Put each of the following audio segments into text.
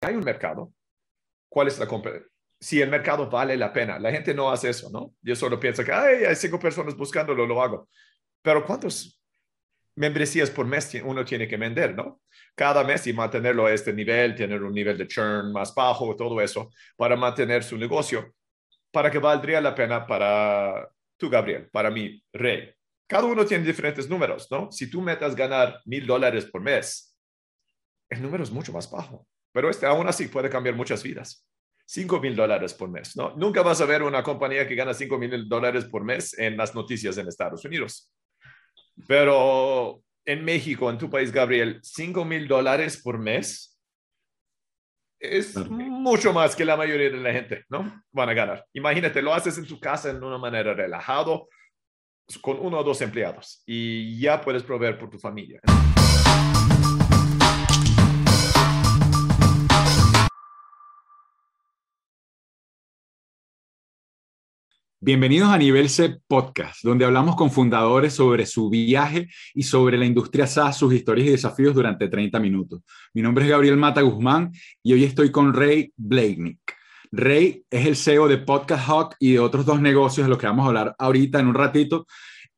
hay un mercado, ¿cuál es la competencia? Si el mercado vale la pena, la gente no hace eso, ¿no? Yo solo pienso que hay cinco personas buscándolo, lo hago. Pero ¿cuántas membresías por mes uno tiene que vender, ¿no? Cada mes y mantenerlo a este nivel, tener un nivel de churn más bajo, todo eso, para mantener su negocio, para que valdría la pena para tú, Gabriel, para mí, Rey. Cada uno tiene diferentes números, ¿no? Si tú metas ganar mil dólares por mes, el número es mucho más bajo, pero este aún así puede cambiar muchas vidas. Cinco mil dólares por mes, ¿no? Nunca vas a ver una compañía que gana cinco mil dólares por mes en las noticias en Estados Unidos. Pero en México, en tu país, Gabriel, 5 mil dólares por mes es mucho más que la mayoría de la gente, ¿no? Van a ganar. Imagínate, lo haces en tu casa en una manera relajado, con uno o dos empleados y ya puedes proveer por tu familia. Bienvenidos a Nivel C Podcast, donde hablamos con fundadores sobre su viaje y sobre la industria SaaS, sus historias y desafíos durante 30 minutos. Mi nombre es Gabriel Mata Guzmán y hoy estoy con Ray Blakenik. Ray es el CEO de Podcast Hawk y de otros dos negocios de los que vamos a hablar ahorita en un ratito.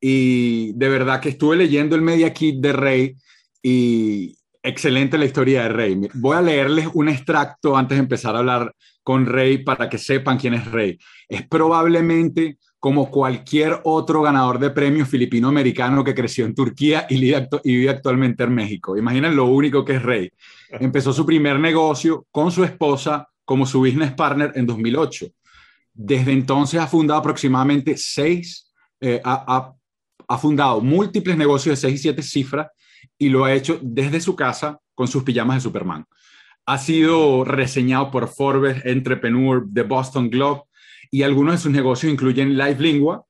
Y de verdad que estuve leyendo el Media Kit de Ray y excelente la historia de Ray. Voy a leerles un extracto antes de empezar a hablar con Rey para que sepan quién es Rey. Es probablemente como cualquier otro ganador de premios filipino-americano que creció en Turquía y vive, actualmente en México. Imaginen lo único que es Rey. Empezó su primer negocio con su esposa como su business partner en 2008. Desde entonces ha fundado aproximadamente seis, eh, ha, ha fundado múltiples negocios de seis y siete cifras y lo ha hecho desde su casa con sus pijamas de Superman. Ha sido reseñado por Forbes, Entrepreneur, The Boston Globe y algunos de sus negocios incluyen Live Lingua,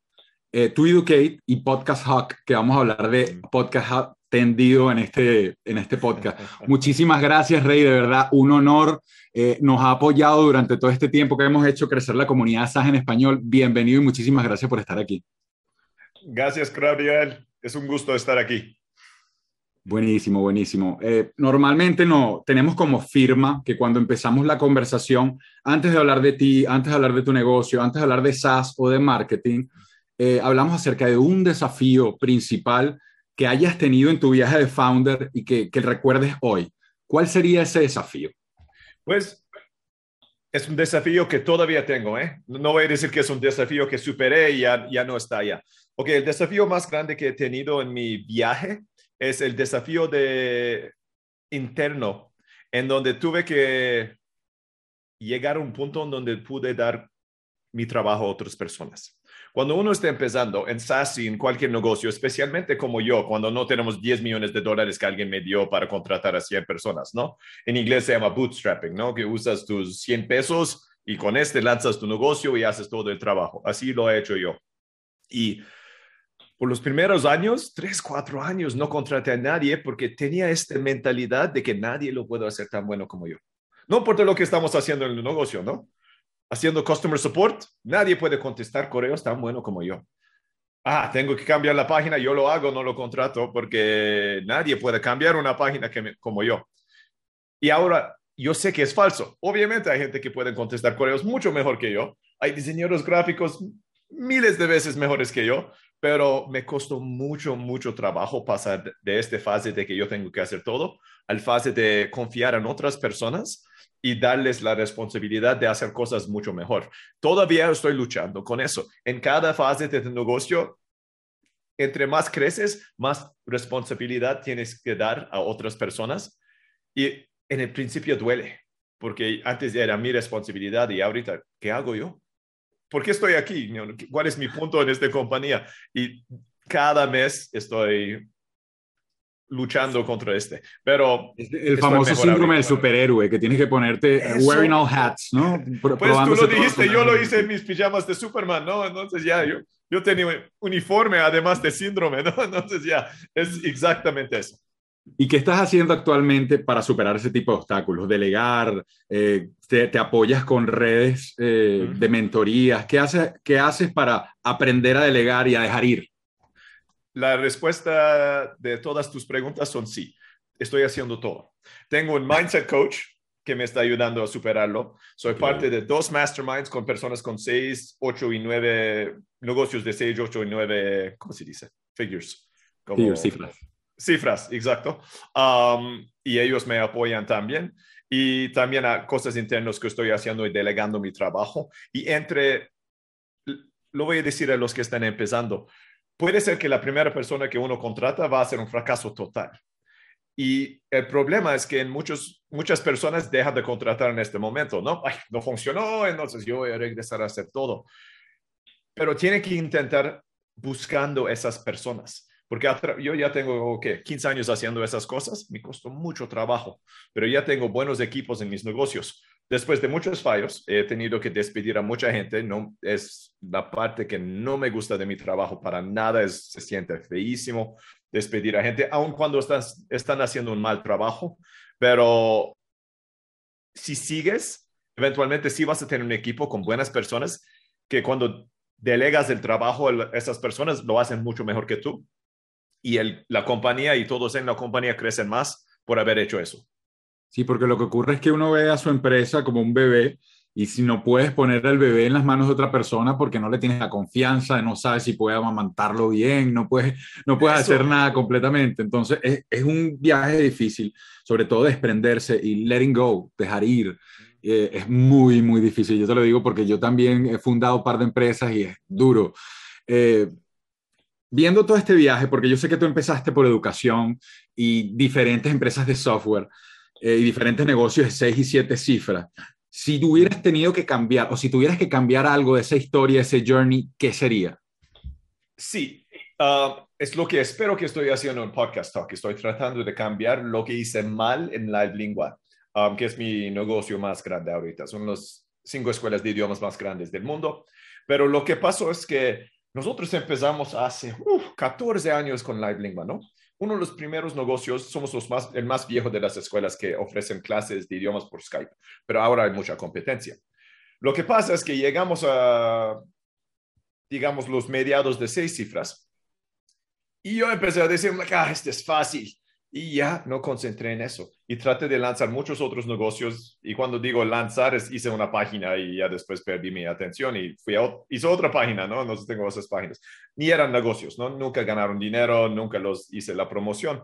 eh, To Educate y Podcast Hawk, que vamos a hablar de Podcast Hawk tendido en este, en este podcast. Muchísimas gracias, Rey, de verdad, un honor. Eh, nos ha apoyado durante todo este tiempo que hemos hecho crecer la comunidad SAS en español. Bienvenido y muchísimas gracias por estar aquí. Gracias, Gabriel. Es un gusto estar aquí. Buenísimo, buenísimo. Eh, normalmente no tenemos como firma que cuando empezamos la conversación, antes de hablar de ti, antes de hablar de tu negocio, antes de hablar de SaaS o de marketing, eh, hablamos acerca de un desafío principal que hayas tenido en tu viaje de founder y que, que recuerdes hoy. ¿Cuál sería ese desafío? Pues es un desafío que todavía tengo, ¿eh? No voy a decir que es un desafío que superé y ya, ya no está allá. Ok, el desafío más grande que he tenido en mi viaje es el desafío de interno, en donde tuve que llegar a un punto en donde pude dar mi trabajo a otras personas. Cuando uno está empezando en SaaS y en cualquier negocio, especialmente como yo, cuando no tenemos 10 millones de dólares que alguien me dio para contratar a 100 personas, ¿no? En inglés se llama bootstrapping, ¿no? Que usas tus 100 pesos y con este lanzas tu negocio y haces todo el trabajo. Así lo he hecho yo. Y por los primeros años, tres, cuatro años, no contraté a nadie porque tenía esta mentalidad de que nadie lo puede hacer tan bueno como yo. No importa lo que estamos haciendo en el negocio, ¿no? Haciendo customer support, nadie puede contestar correos tan bueno como yo. Ah, tengo que cambiar la página, yo lo hago, no lo contrato porque nadie puede cambiar una página que como yo. Y ahora yo sé que es falso. Obviamente hay gente que puede contestar correos mucho mejor que yo. Hay diseñadores gráficos miles de veces mejores que yo, pero me costó mucho, mucho trabajo pasar de esta fase de que yo tengo que hacer todo al fase de confiar en otras personas y darles la responsabilidad de hacer cosas mucho mejor. Todavía estoy luchando con eso. En cada fase de tu negocio, entre más creces, más responsabilidad tienes que dar a otras personas. Y en el principio duele, porque antes era mi responsabilidad y ahorita, ¿qué hago yo? ¿Por qué estoy aquí? ¿Cuál es mi punto en esta compañía? Y cada mes estoy luchando contra este. Pero el famoso síndrome del superhéroe que tienes que ponerte wearing all hats, ¿no? Pues tú lo dijiste, yo lo hice en mis pijamas de Superman, ¿no? Entonces ya yo, yo tenía uniforme además de síndrome, ¿no? Entonces ya es exactamente eso. ¿Y qué estás haciendo actualmente para superar ese tipo de obstáculos? Delegar, eh, te, apoyas con redes eh, de mentorías. ¿Qué, haces, ¿Qué haces para aprender a delegar y a dejar ir? La respuesta de todas tus preguntas son sí. Estoy haciendo todo. Tengo un mindset coach que me está ayudando a superarlo. Soy parte de dos masterminds con personas con seis, ocho y nueve negocios de seis, ocho y nueve, ¿cómo se dice? Figures. Como, cifras. Cifras, exacto. Y ellos me apoyan también. Y también a cosas internas que estoy haciendo y delegando mi trabajo. Y entre, lo voy a decir a los que están empezando, puede ser que la primera persona que uno contrata va a ser un fracaso total. Y el problema es que en muchas personas dejan de contratar en este momento, ¿no? Ay, no funcionó, entonces yo voy a regresar a hacer todo. Pero tiene que intentar buscando esas personas, porque yo ya tengo, ¿qué? 15 años haciendo esas cosas, me costó mucho trabajo, pero ya tengo buenos equipos en mis negocios. Después de muchos fallos, he tenido que despedir a mucha gente. No es la parte que no me gusta de mi trabajo para nada. Es, se siente feísimo despedir a gente, aun cuando estás, están haciendo un mal trabajo. Pero si sigues, eventualmente sí vas a tener un equipo con buenas personas que cuando delegas el trabajo a esas personas lo hacen mucho mejor que tú. Y el, la compañía y todos en la compañía crecen más por haber hecho eso. Sí, porque lo que ocurre es que uno ve a su empresa como un bebé y si no puedes poner el bebé en las manos de otra persona porque no le tienes la confianza, no sabes si puede amamantarlo bien, no puedes, no puedes hacer nada completamente. Entonces es, es, un viaje difícil, sobre todo desprenderse y letting go, dejar ir. Eh, es muy, muy difícil. Yo te lo digo porque yo también he fundado un par de empresas y es duro. Eh, viendo todo este viaje, porque yo sé que tú empezaste por educación y diferentes empresas de software, eh, y diferentes negocios de seis y siete cifras. Si tuvieras tenido que cambiar o si tuvieras que cambiar algo de esa historia, ese journey, ¿qué sería? Sí, ah, es lo que espero que estoy haciendo en Podcast Talk. Estoy tratando de cambiar lo que hice mal en Live Lingua, um, que es mi negocio más grande ahorita. Son las cinco escuelas de idiomas más grandes del mundo. Pero lo que pasó es que nosotros empezamos hace 14 años con Live Lingua, ¿no? uno de los primeros negocios, somos los más, el más viejo de las escuelas que ofrecen clases de idiomas por Skype, pero ahora hay mucha competencia. Lo que pasa es que llegamos a, digamos, los mediados de seis cifras y yo empecé a decir, ah, este es fácil y ya no concentré en eso. Y traté de lanzar muchos otros negocios. Y cuando digo lanzar, es, hice una página y ya después perdí mi atención y fui hice otra página, ¿no? No tengo esas páginas. Ni eran negocios, ¿no? Nunca ganaron dinero, nunca los hice la promoción.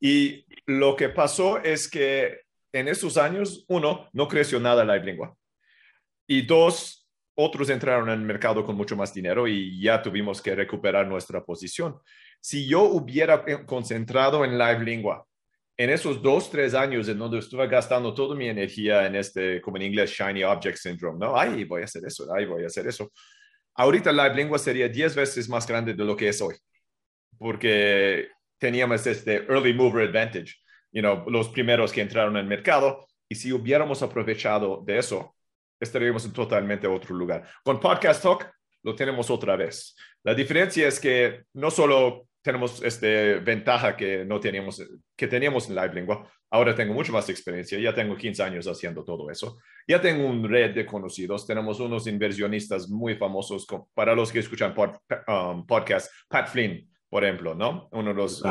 Y lo que pasó es que en esos años, uno, no creció nada Live Lingua. Y dos, otros entraron en el mercado con mucho más dinero y ya tuvimos que recuperar nuestra posición si yo hubiera concentrado en Live Lingua en esos dos, tres años en donde estuve gastando toda mi energía en este, como en inglés, Shiny Object Syndrome, ¿no? Ay, voy a hacer eso, ay, voy a hacer eso. Ahorita Live Lingua sería diez veces más grande de lo que es hoy, porque teníamos este early mover advantage, you know, los primeros que entraron en el mercado, y si hubiéramos aprovechado de eso, estaríamos en totalmente otro lugar. Con Podcast Talk lo tenemos otra vez. La diferencia es que no solo tenemos este ventaja que no teníamos, que teníamos en Live Lingua. Ahora tengo mucho más experiencia, ya tengo 15 años haciendo todo eso. Ya tengo un red de conocidos, tenemos unos inversionistas muy famosos, para los que escuchan pod, um, podcast, Pat Flynn, por ejemplo, ¿no? Uno de los...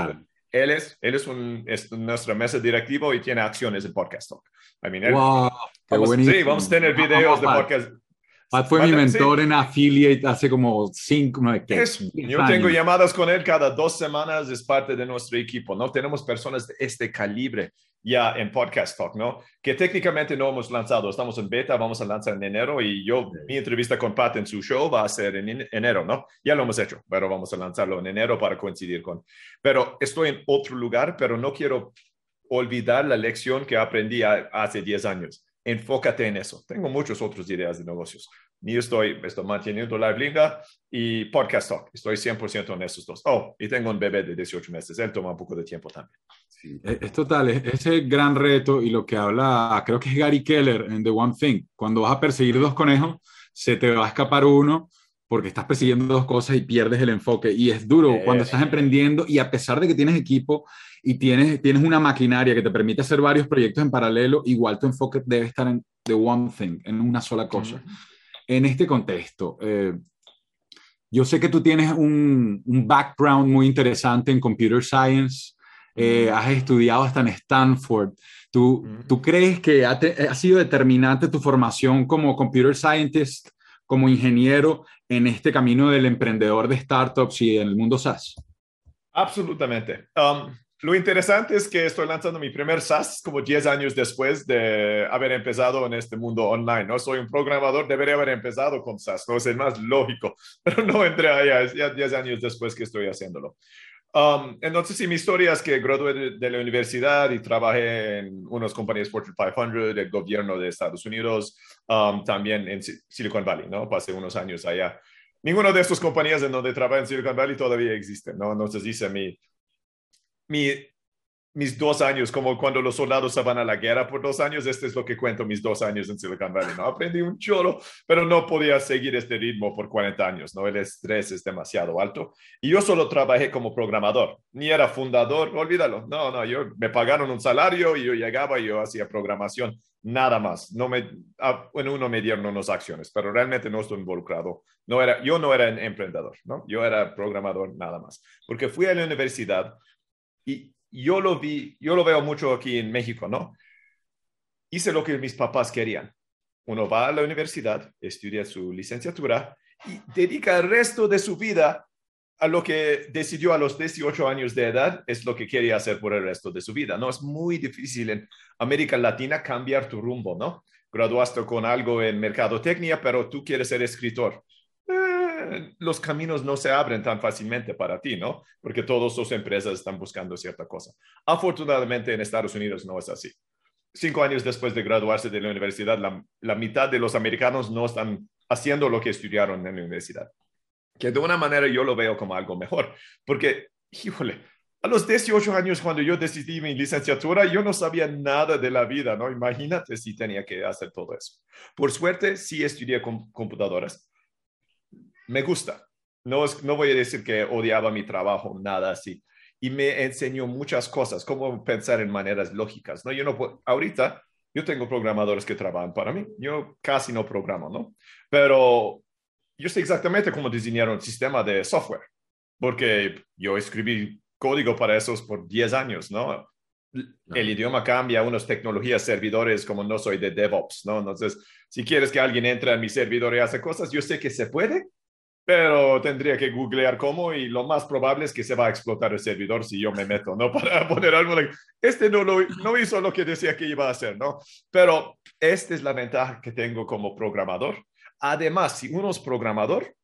él es, él es, un, es nuestra mesa directiva y tiene acciones en Podcast Talk. I mean, wow, sí, vamos a tener videos de podcast. Pat fue mi mentor en Affiliate hace como cinco, no, Yo tengo llamadas con él cada dos semanas, es parte de nuestro equipo, ¿no? Tenemos personas de este calibre ya en Podcast Talk, ¿no? Que técnicamente no hemos lanzado, estamos en beta, vamos a lanzar en enero y yo, mi entrevista con Pat en su show va a ser en enero, ¿no? Ya lo hemos hecho, pero vamos a lanzarlo en enero para coincidir con. Pero estoy en otro lugar, pero no quiero olvidar la lección que aprendí hace 10 años enfócate en eso. Tengo muchas otras ideas de negocios. Ni estoy, estoy manteniendo la blinga y podcast talk. Estoy 100% en esos dos. Oh, y tengo un bebé de 18 meses. Él toma un poco de tiempo también. Sí, es, total, es, ese gran reto y lo que habla, creo que es Gary Keller en The One Thing. Cuando vas a perseguir dos conejos, se te va a escapar uno porque estás persiguiendo dos cosas y pierdes el enfoque. Y es duro cuando estás emprendiendo y a pesar de que tienes equipo y tienes, tienes una maquinaria que te permite hacer varios proyectos en paralelo, igual tu enfoque debe estar en the one thing, en una sola cosa. En este contexto, eh, yo sé que tú tienes un, un, background muy interesante en computer science, eh, has estudiado hasta en Stanford. ¿Tú, ¿tú crees que ha, ha, sido determinante tu formación como computer scientist, como ingeniero en este camino del emprendedor de startups y en el mundo SaaS? Absolutamente. Um, lo interesante es que estoy lanzando mi primer SaaS como 10 años después de haber empezado en este mundo online. No soy un programador, debería haber empezado con SaaS, no es el más lógico, pero no entré allá, ya 10 años después que estoy haciéndolo. Um, entonces, sí, mi historia es que gradué de, la universidad y trabajé en unas compañías Fortune 500 del gobierno de Estados Unidos, um, también en Silicon Valley, ¿no? Pasé unos años allá. Ninguna de estas compañías en donde trabajé en Silicon Valley todavía existe, ¿no? Entonces hice mi, mi, mis dos años, como cuando los soldados se van a la guerra por dos años, este es lo que cuento mis dos años en Silicon Valley, ¿no? Aprendí un cholo, pero no podía seguir este ritmo por 40 años, ¿no? El estrés es demasiado alto. Y yo solo trabajé como programador, ni era fundador, olvídalo. No, no, yo me pagaron un salario y yo llegaba y yo hacía programación, nada más. No me, ah, bueno, uno me dieron unas acciones, pero realmente no estoy involucrado. No era, yo no era un emprendedor, ¿no? Yo era programador nada más, porque fui a la universidad y yo lo vi, yo lo veo mucho aquí en México, ¿no? Hice lo que mis papás querían. Uno va a la universidad, estudia su licenciatura y dedica el resto de su vida a lo que decidió a los 18 años de edad, es lo que quería hacer por el resto de su vida, ¿no? Es muy difícil en América Latina cambiar tu rumbo, ¿no? Graduaste con algo en mercadotecnia, pero tú quieres ser escritor los caminos no se abren tan fácilmente para ti, ¿no? Porque todas las empresas están buscando cierta cosa. Afortunadamente en Estados Unidos no es así. Cinco años después de graduarse de la universidad, la, mitad de los americanos no están haciendo lo que estudiaron en la universidad. Que de una manera yo lo veo como algo mejor, porque, híjole, a los 18 años cuando yo decidí mi licenciatura, yo no sabía nada de la vida, ¿no? Imagínate si tenía que hacer todo eso. Por suerte, sí estudié computadoras me gusta. No, no voy a decir que odiaba mi trabajo, nada así. Y me enseñó muchas cosas, cómo pensar en maneras lógicas. ¿no? Yo no ahorita yo tengo programadores que trabajan para mí. Yo casi no programo, ¿no? Pero yo sé exactamente cómo diseñar un sistema de software, porque yo escribí código para esos por 10 años, ¿no? El idioma cambia, unas tecnologías, servidores, como no soy de DevOps, ¿no? Entonces, si quieres que alguien entre a mi servidor y hace cosas, yo sé que se puede, pero tendría que googlear cómo y lo más probable es que se va a explotar el servidor si yo me meto, ¿no? Para poner algo, este no, lo, no hizo lo que decía que iba a hacer, ¿no? Pero esta es la ventaja que tengo como programador. Además, si uno es programador,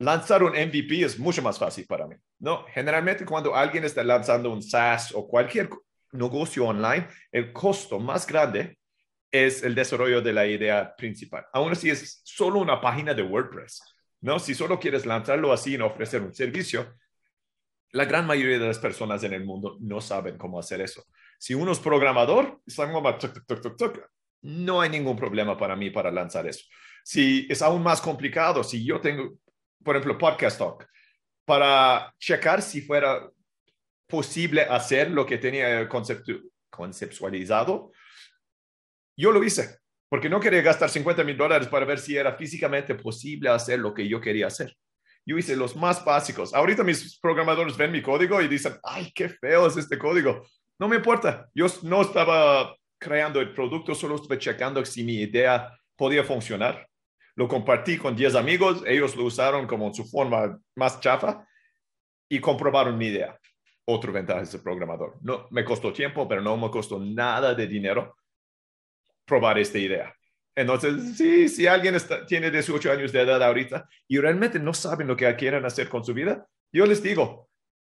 lanzar un MVP es mucho más fácil para mí, ¿no? Generalmente cuando alguien está lanzando un SaaS o cualquier negocio online, el costo más grande es el desarrollo de la idea principal. Aún así es solo una página de WordPress. ¿No? Si solo quieres lanzarlo así y ofrecer un servicio, la gran mayoría de las personas en el mundo no saben cómo hacer eso. Si uno es programador, no hay ningún problema para mí para lanzar eso. Si es aún más complicado, si yo tengo, por ejemplo, Podcast Talk, para checar si fuera posible hacer lo que tenía conceptualizado, yo lo hice porque no quería gastar 50 mil dólares para ver si era físicamente posible hacer lo que yo quería hacer. Yo hice los más básicos. Ahorita mis programadores ven mi código y dicen, ay, qué feo es este código. No me importa. Yo no estaba creando el producto, solo estuve checando si mi idea podía funcionar. Lo compartí con 10 amigos, ellos lo usaron como su forma más chafa y comprobaron mi idea. Otro ventaja de programador. No me costó tiempo, pero no me costó nada de dinero probar esta idea. Entonces, sí, si alguien está, tiene 18 años de edad ahorita y realmente no saben lo que quieren hacer con su vida, yo les digo,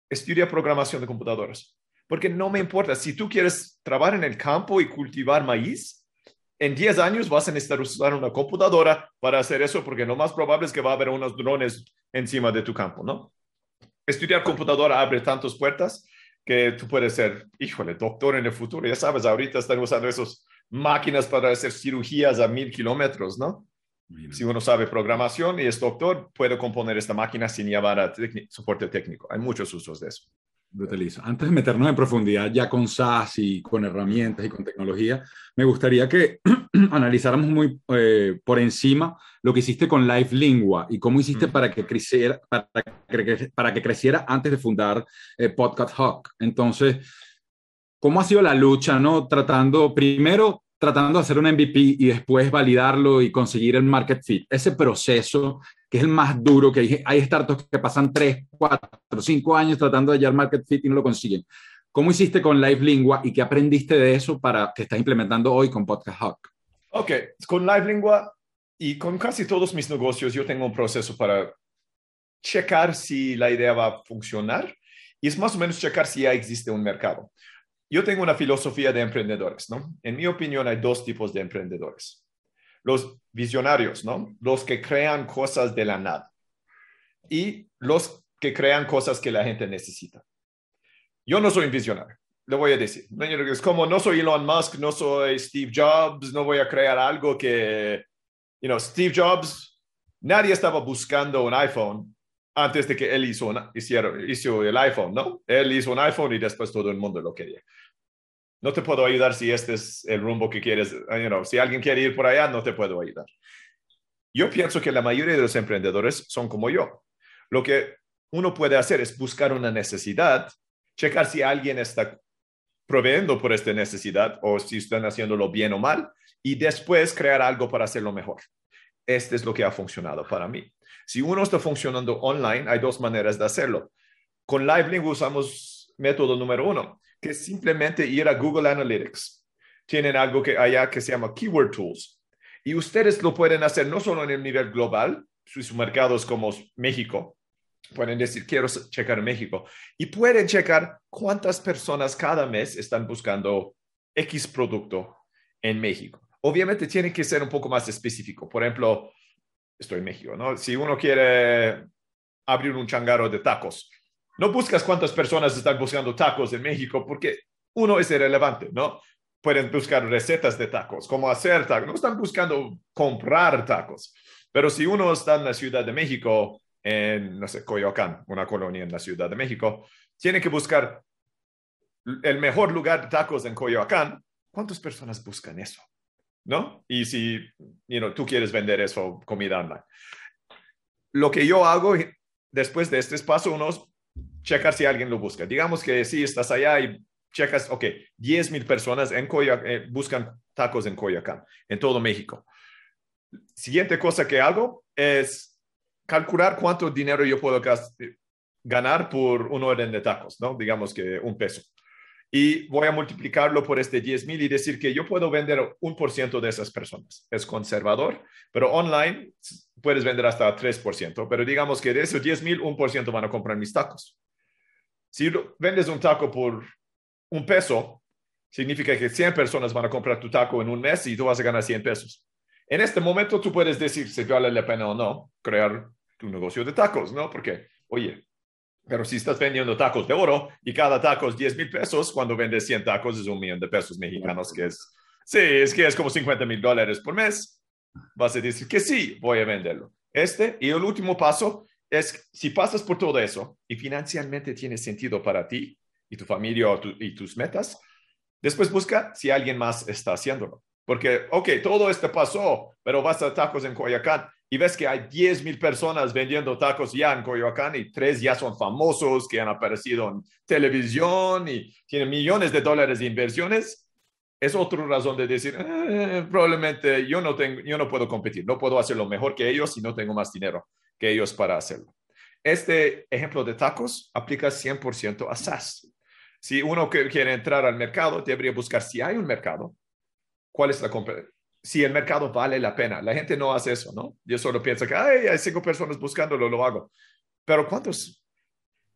estudia programación de computadoras. Porque no me importa, si tú quieres trabajar en el campo y cultivar maíz, en 10 años vas a necesitar usar una computadora para hacer eso, porque lo más probable es que va a haber unos drones encima de tu campo, ¿no? Estudiar computadora abre tantas puertas que tú puedes ser, híjole, doctor en el futuro. Ya sabes, ahorita están usando esos máquinas para hacer cirugías a mil kilómetros, ¿no? Si uno sabe programación y es doctor, puede componer esta máquina sin llevar a soporte técnico. Hay muchos usos de eso brutalizo. Antes de meternos en profundidad ya con SaaS y con herramientas y con tecnología, me gustaría que analizáramos muy eh, por encima lo que hiciste con Live Lingua y cómo hiciste para, que creciera, para, que, para que creciera antes de fundar eh, Podcast Hawk. Entonces, ¿Cómo ha sido la lucha, no? Tratando, primero, tratando de hacer un MVP y después validarlo y conseguir el market fit. Ese proceso, que es el más duro, que hay, startups que pasan 3, 4, 5 años tratando de hallar market fit y no lo consiguen. ¿Cómo hiciste con Live Lingua y qué aprendiste de eso para que estás implementando hoy con Podcast Hawk? Ok, con Live Lingua y con casi todos mis negocios yo tengo un proceso para checar si la idea va a funcionar y es más o menos checar si ya existe un mercado. Yo tengo una filosofía de emprendedores, ¿no? En mi opinión hay dos tipos de emprendedores. Los visionarios, ¿no? Los que crean cosas de la nada y los que crean cosas que la gente necesita. Yo no soy un visionario, le voy a decir. Es como no soy Elon Musk, no soy Steve Jobs, no voy a crear algo que, you know, Steve Jobs, nadie estaba buscando un iPhone antes de que él hizo, hizo el iPhone, ¿no? Él hizo un iPhone y después todo el mundo lo quería. No te puedo ayudar si este es el rumbo que quieres, you know, si alguien quiere ir por allá, no te puedo ayudar. Yo pienso que la mayoría de los emprendedores son como yo. Lo que uno puede hacer es buscar una necesidad, checar si alguien está proveyendo por esta necesidad o si están haciéndolo bien o mal y después crear algo para hacerlo mejor. Este es lo que ha funcionado para mí. Si uno está funcionando online, hay dos maneras de hacerlo. Con LiveLink usamos método número uno, que es simplemente ir a Google Analytics. Tienen algo que allá que se llama Keyword Tools. Y ustedes lo pueden hacer no solo en el nivel global, sus mercados como México, pueden decir, quiero checar México, y pueden checar cuántas personas cada mes están buscando X producto en México. Obviamente tiene que ser un poco más específico. Por ejemplo, estoy en México, ¿no? Si uno quiere abrir un changarro de tacos, no buscas cuántas personas están buscando tacos en México porque uno es irrelevante, ¿no? Pueden buscar recetas de tacos, cómo hacer tacos, no están buscando comprar tacos. Pero si uno está en la Ciudad de México, en, no sé, Coyoacán, una colonia en la Ciudad de México, tiene que buscar el mejor lugar de tacos en Coyoacán. ¿Cuántas personas buscan eso? ¿No? Y si you tú quieres vender eso, comida online. Lo que yo hago después de este paso, uno es checar si alguien lo busca. Digamos que si estás allá y checas, ok, 10 mil personas en eh, buscan tacos en Coyoacán, en todo México. Siguiente cosa que hago es calcular cuánto dinero yo puedo ganar por un orden de tacos, ¿no? Digamos que un peso y voy a multiplicarlo por este 10 mil y decir que yo puedo vender un por ciento de esas personas. Es conservador, pero online puedes vender hasta 3%, pero digamos que de esos 10 mil, un por ciento van a comprar mis tacos. Si vendes un taco por un peso, significa que 100 personas van a comprar tu taco en un mes y tú vas a ganar 100 pesos. En este momento tú puedes decir si vale la pena o no crear tu negocio de tacos, ¿no? Porque, oye, pero si estás vendiendo tacos de oro y cada taco es 10 mil pesos, cuando vendes 100 tacos es un millón de pesos mexicanos, que es, sí, es que es como 50 mil dólares por mes. Vas a decir que sí, voy a venderlo. Este y el último paso es, si pasas por todo eso y financieramente tiene sentido para ti y tu familia y tus metas, después busca si alguien más está haciéndolo. Porque, ok, todo esto pasó, pero vas a tacos en Coyacán y ves que hay 10 mil personas vendiendo tacos ya en Coyoacán y tres ya son famosos que han aparecido en televisión y tienen millones de dólares de inversiones, es otra razón de decir, eh, probablemente yo no, tengo, yo no puedo competir, no puedo hacerlo mejor que ellos y no tengo más dinero que ellos para hacerlo. Este ejemplo de tacos aplica 100% a SaaS. Si uno quiere entrar al mercado, debería buscar si hay un mercado, cuál es la competencia si el mercado vale la pena. La gente no hace eso, ¿no? Yo solo pienso que hay cinco personas buscándolo, lo hago. Pero ¿cuántas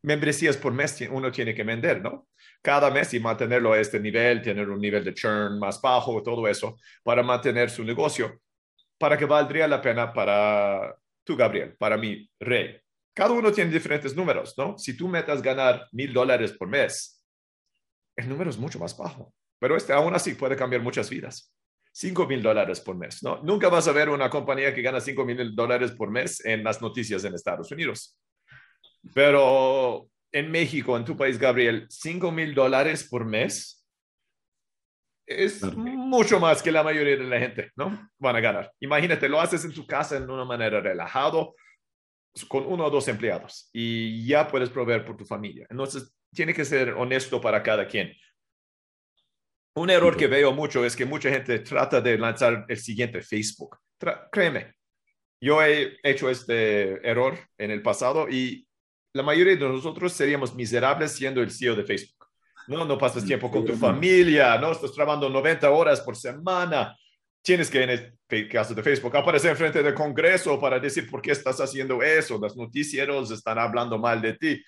membresías por mes uno tiene que vender, no? Cada mes y mantenerlo a este nivel, tener un nivel de churn más bajo, todo eso, para mantener su negocio, para que valdría la pena para tú, Gabriel, para mí, Rey. Cada uno tiene diferentes números, ¿no? Si tú metas ganar mil dólares por mes, el número es mucho más bajo, pero este aún así puede cambiar muchas vidas. 5 mil dólares por mes, ¿no? Nunca vas a ver una compañía que gana 5 mil dólares por mes en las noticias en Estados Unidos. Pero en México, en tu país, Gabriel, 5 mil dólares por mes es mucho más que la mayoría de la gente, ¿no? Van a ganar. Imagínate, lo haces en tu casa en una manera relajado, con uno o dos empleados y ya puedes proveer por tu familia. Entonces, tiene que ser honesto para cada quien. Un error que veo mucho es que mucha gente trata de lanzar el siguiente Facebook. créeme, yo he hecho este error en el pasado y la mayoría de nosotros seríamos miserables siendo el CEO de Facebook. No, no pasas tiempo con tu familia, no estás trabajando 90 horas por semana. Tienes que, en el caso de Facebook, aparecer frente del Congreso para decir por qué estás haciendo eso. Los noticieros están hablando mal de ti.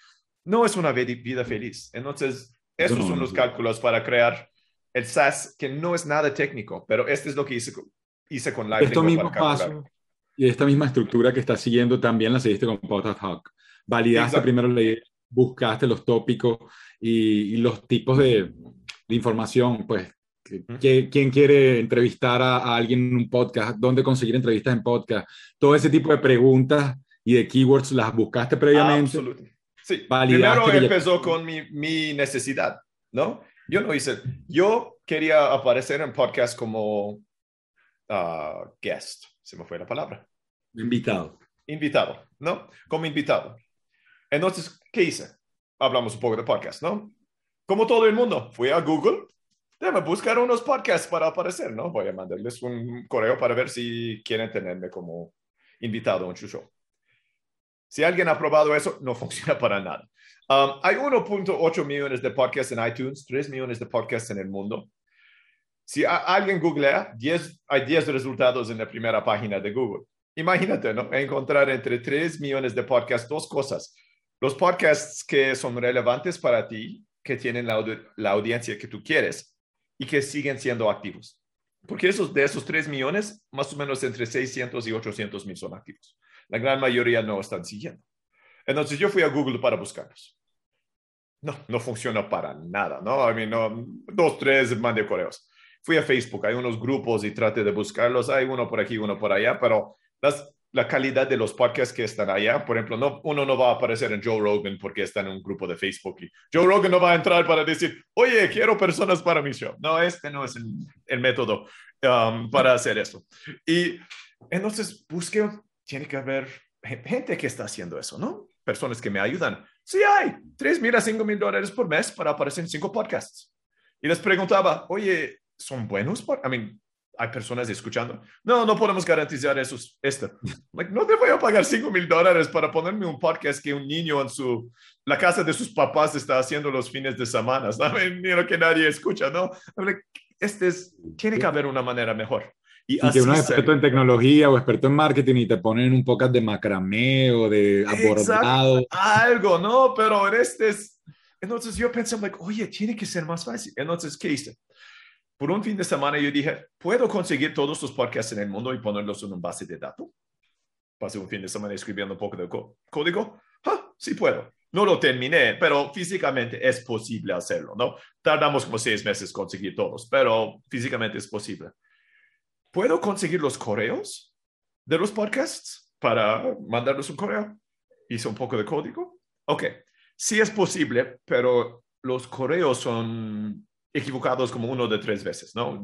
No es una vida feliz. Entonces, esos son los cálculos para crear el SaaS, que no es nada técnico, pero este es lo que hice, hice con Live. Esto mismo paso y esta misma estructura que estás siguiendo también la seguiste con Hawk. Validaste primero la idea, buscaste los tópicos y, los tipos de, de información, pues ¿Quién quiere entrevistar a, alguien en un podcast? ¿Dónde conseguir entrevistas en podcast? Todo ese tipo de preguntas y de keywords las buscaste previamente. Absolutamente. Sí, primero empezó con mi, mi, necesidad, ¿no? Yo no hice, yo quería aparecer en podcast como uh, guest, se me fue la palabra. Invitado. Invitado, ¿no? Como invitado. Entonces, ¿qué hice? Hablamos un poco de podcast, ¿no? Como todo el mundo, fui a Google, déjame buscar unos podcasts para aparecer, ¿no? Voy a mandarles un correo para ver si quieren tenerme como invitado a un show. Si alguien ha probado eso, no funciona para nada. Um, hay 1.8 millones de podcasts en iTunes, 3 millones de podcasts en el mundo. Si alguien googlea, 10, hay 10 resultados en la primera página de Google. Imagínate, ¿no? Encontrar entre 3 millones de podcasts dos cosas. Los podcasts que son relevantes para ti, que tienen la, audiencia que tú quieres y que siguen siendo activos. Porque esos, de esos 3 millones, más o menos entre 600 y 800 mil son activos. La gran mayoría no están siguiendo. Entonces yo fui a Google para buscarlos. No, no funciona para nada, ¿no? I mean, no, dos, tres, mandé correos. Fui a Facebook, hay unos grupos y traté de buscarlos. Hay uno por aquí, uno por allá, pero las, la calidad de los podcasts que están allá, por ejemplo, no, uno no va a aparecer en Joe Rogan porque está en un grupo de Facebook y Joe Rogan no va a entrar para decir, oye, quiero personas para mi show. No, este no es el, método um, para hacer eso. Y entonces busqué, tiene que haber gente que está haciendo eso, ¿no? Personas que me ayudan. Sí hay, 3 mil a 5 mil dólares por mes para aparecer en cinco podcasts. Y les preguntaba, oye, ¿son buenos? I mean, hay personas escuchando. No, no podemos garantizar eso. Esto. no te voy a pagar 5 mil dólares para ponerme un podcast que un niño en su, la casa de sus papás está haciendo los fines de semana. ¿Saben? Mira que nadie escucha, ¿no? Este es, tiene que haber una manera mejor. Y, que uno es experto en tecnología o experto en marketing y te ponen un podcast de macramé o de abordado. Algo, ¿no? Pero este es... Entonces yo pensé, like, oye, tiene que ser más fácil. Entonces, ¿qué hice? Por un fin de semana yo dije, ¿puedo conseguir todos los podcasts en el mundo y ponerlos en un base de datos? Pasé un fin de semana escribiendo un poco de código. Ah, sí puedo. No lo terminé, pero físicamente es posible hacerlo, ¿no? Tardamos como seis meses conseguir todos, pero físicamente es posible. ¿Puedo conseguir los correos de los podcasts para mandarles un correo? Hice un poco de código. Ok, sí es posible, pero los correos son equivocados como uno de tres veces, ¿no?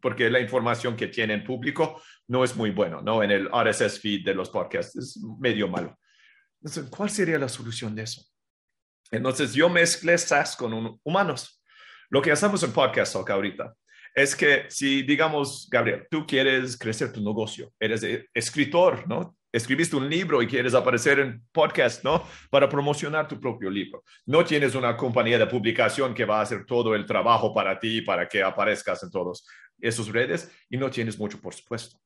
Porque la información que tienen público no es muy bueno, ¿no? En el RSS feed de los podcasts es medio malo. Entonces, ¿cuál sería la solución de eso? Entonces, yo mezclé SaaS con humanos. Lo que hacemos en Podcast Talk ahorita es que si, digamos, Gabriel, tú quieres crecer tu negocio, eres escritor, ¿no? Escribiste un libro y quieres aparecer en podcast, ¿no? Para promocionar tu propio libro. No tienes una compañía de publicación que va a hacer todo el trabajo para ti, para que aparezcas en todos esos redes y no tienes mucho, por supuesto.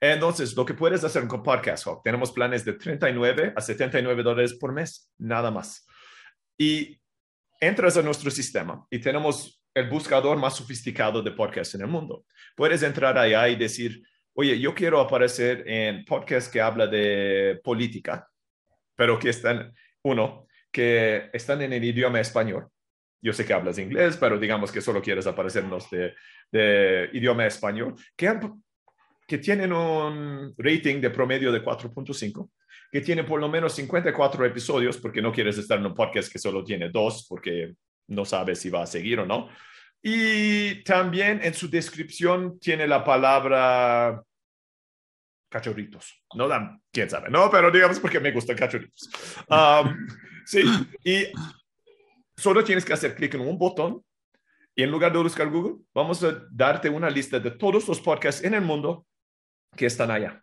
Entonces, lo que puedes hacer con Podcast Hawk, tenemos planes de 39 a 79 dólares por mes, nada más. Y entras a nuestro sistema y tenemos el buscador más sofisticado de podcasts en el mundo. Puedes entrar allá y decir, oye, yo quiero aparecer en podcast que habla de política, pero que están, uno, que están en el idioma español. Yo sé que hablas inglés, pero digamos que solo quieres aparecernos de, de idioma español, que, que tienen un rating de promedio de 4.5 que tiene por lo menos 54 episodios, porque no quieres estar en un podcast que solo tiene dos, porque no sabes si va a seguir o no. Y también en su descripción tiene la palabra cachorritos. No quién sabe, no, pero digamos porque me gustan cachorritos. Um, sí, y solo tienes que hacer clic en un botón Y en lugar de buscar Google, vamos a darte una lista de todos los podcasts en el mundo que están allá.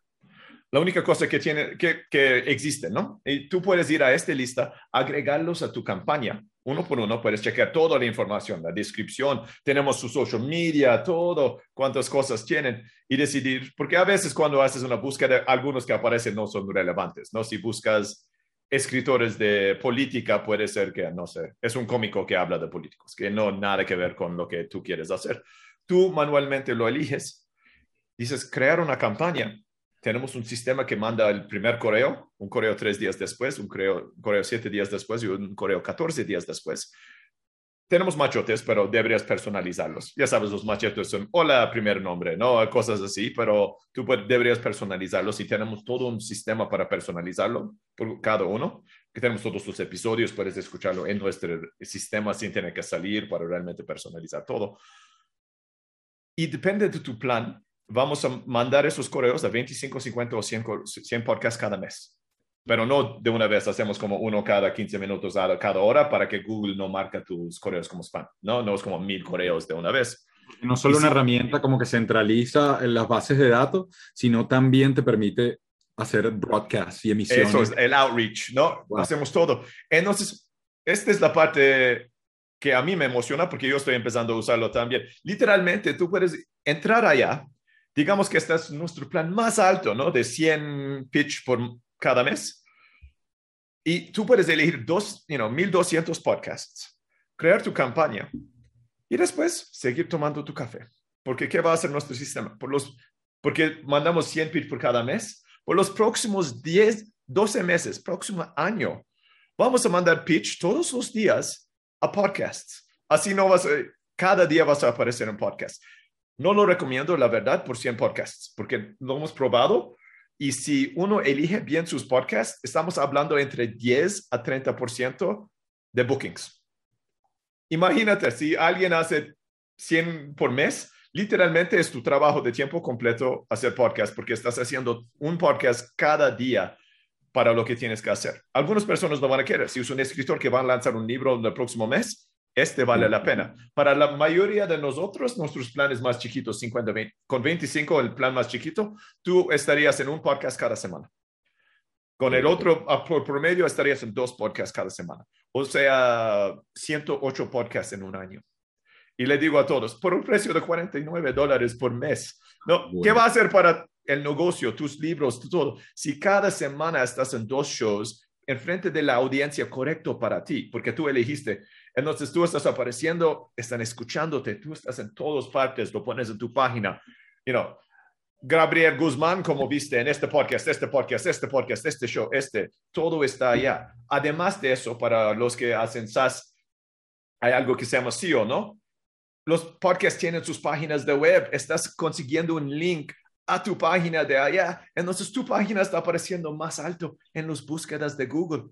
La única cosa que, tiene, que, que existe, ¿no? Y tú puedes ir a esta lista, agregarlos a tu campaña. Uno por uno puedes chequear toda la información, la descripción, tenemos su social media, todo, cuántas cosas tienen y decidir, porque a veces cuando haces una búsqueda, algunos que aparecen no son relevantes, ¿no? Si buscas escritores de política, puede ser que, no sé, es un cómico que habla de políticos, que no nada que ver con lo que tú quieres hacer. Tú manualmente lo eliges, dices, crear una campaña tenemos un sistema que manda el primer correo, un correo tres días después, un correo, correo siete días después y un correo catorce días después. Tenemos machotes, pero deberías personalizarlos. Ya sabes, los machotes son hola, primer nombre, ¿no? Cosas así, pero tú deberías personalizarlos y tenemos todo un sistema para personalizarlo por cada uno. Que tenemos todos los episodios, puedes escucharlo en nuestro sistema sin tener que salir para realmente personalizar todo. Y depende de tu plan, vamos a mandar esos correos a 25, 50 o 100, 100 podcasts cada mes. Pero no de una vez, hacemos como uno cada 15 minutos a cada hora para que Google no marque tus correos como spam. No, no es como mil correos de una vez. No solo una herramienta como que centraliza en las bases de datos, sino también te permite hacer broadcast y emisiones. Eso es el outreach, ¿no? Hacemos todo. Entonces, esta es la parte que a mí me emociona porque yo estoy empezando a usarlo también. Literalmente, tú puedes entrar allá digamos que este es nuestro plan más alto, ¿no? De 100 pitch por cada mes. Y tú puedes elegir dos, you know, 1200 podcasts, crear tu campaña y después seguir tomando tu café. Porque ¿qué va a hacer nuestro sistema? Por los, porque mandamos 100 pitch por cada mes. Por los próximos 10, 12 meses, próximo año, vamos a mandar pitch todos los días a podcasts. Así no vas a, cada día vas a aparecer en podcast. No lo recomiendo, la verdad, por 100 podcasts, porque lo hemos probado y si uno elige bien sus podcasts, estamos hablando entre 10 a 30% de bookings. Imagínate, si alguien hace 100 por mes, literalmente es tu trabajo de tiempo completo hacer podcast, porque estás haciendo un podcast cada día para lo que tienes que hacer. Algunas personas no van a querer. Si es un escritor que va a lanzar un libro el próximo mes, este vale la pena. Para la mayoría de nosotros, nuestros planes más chiquitos, 50, 20, con 25, el plan más chiquito, tú estarías en un podcast cada semana. Con el otro, por promedio, estarías en dos podcasts cada semana. O sea, 108 podcasts en un año. Y le digo a todos, por un precio de 49 dólares por mes, ¿no? ¿qué va a hacer para el negocio, tus libros, todo? Si cada semana estás en dos shows, enfrente de la audiencia correcto para ti, porque tú elegiste entonces tú estás apareciendo, están escuchándote, tú estás en todas partes, lo pones en tu página. You know, Gabriel Guzmán, como viste en este podcast, este podcast, este podcast, este show, este, todo está allá. Además de eso, para los que hacen SaaS, hay algo que se llama SEO, ¿no? Los podcasts tienen sus páginas de web, estás consiguiendo un link a tu página de allá, entonces tu página está apareciendo más alto en las búsquedas de Google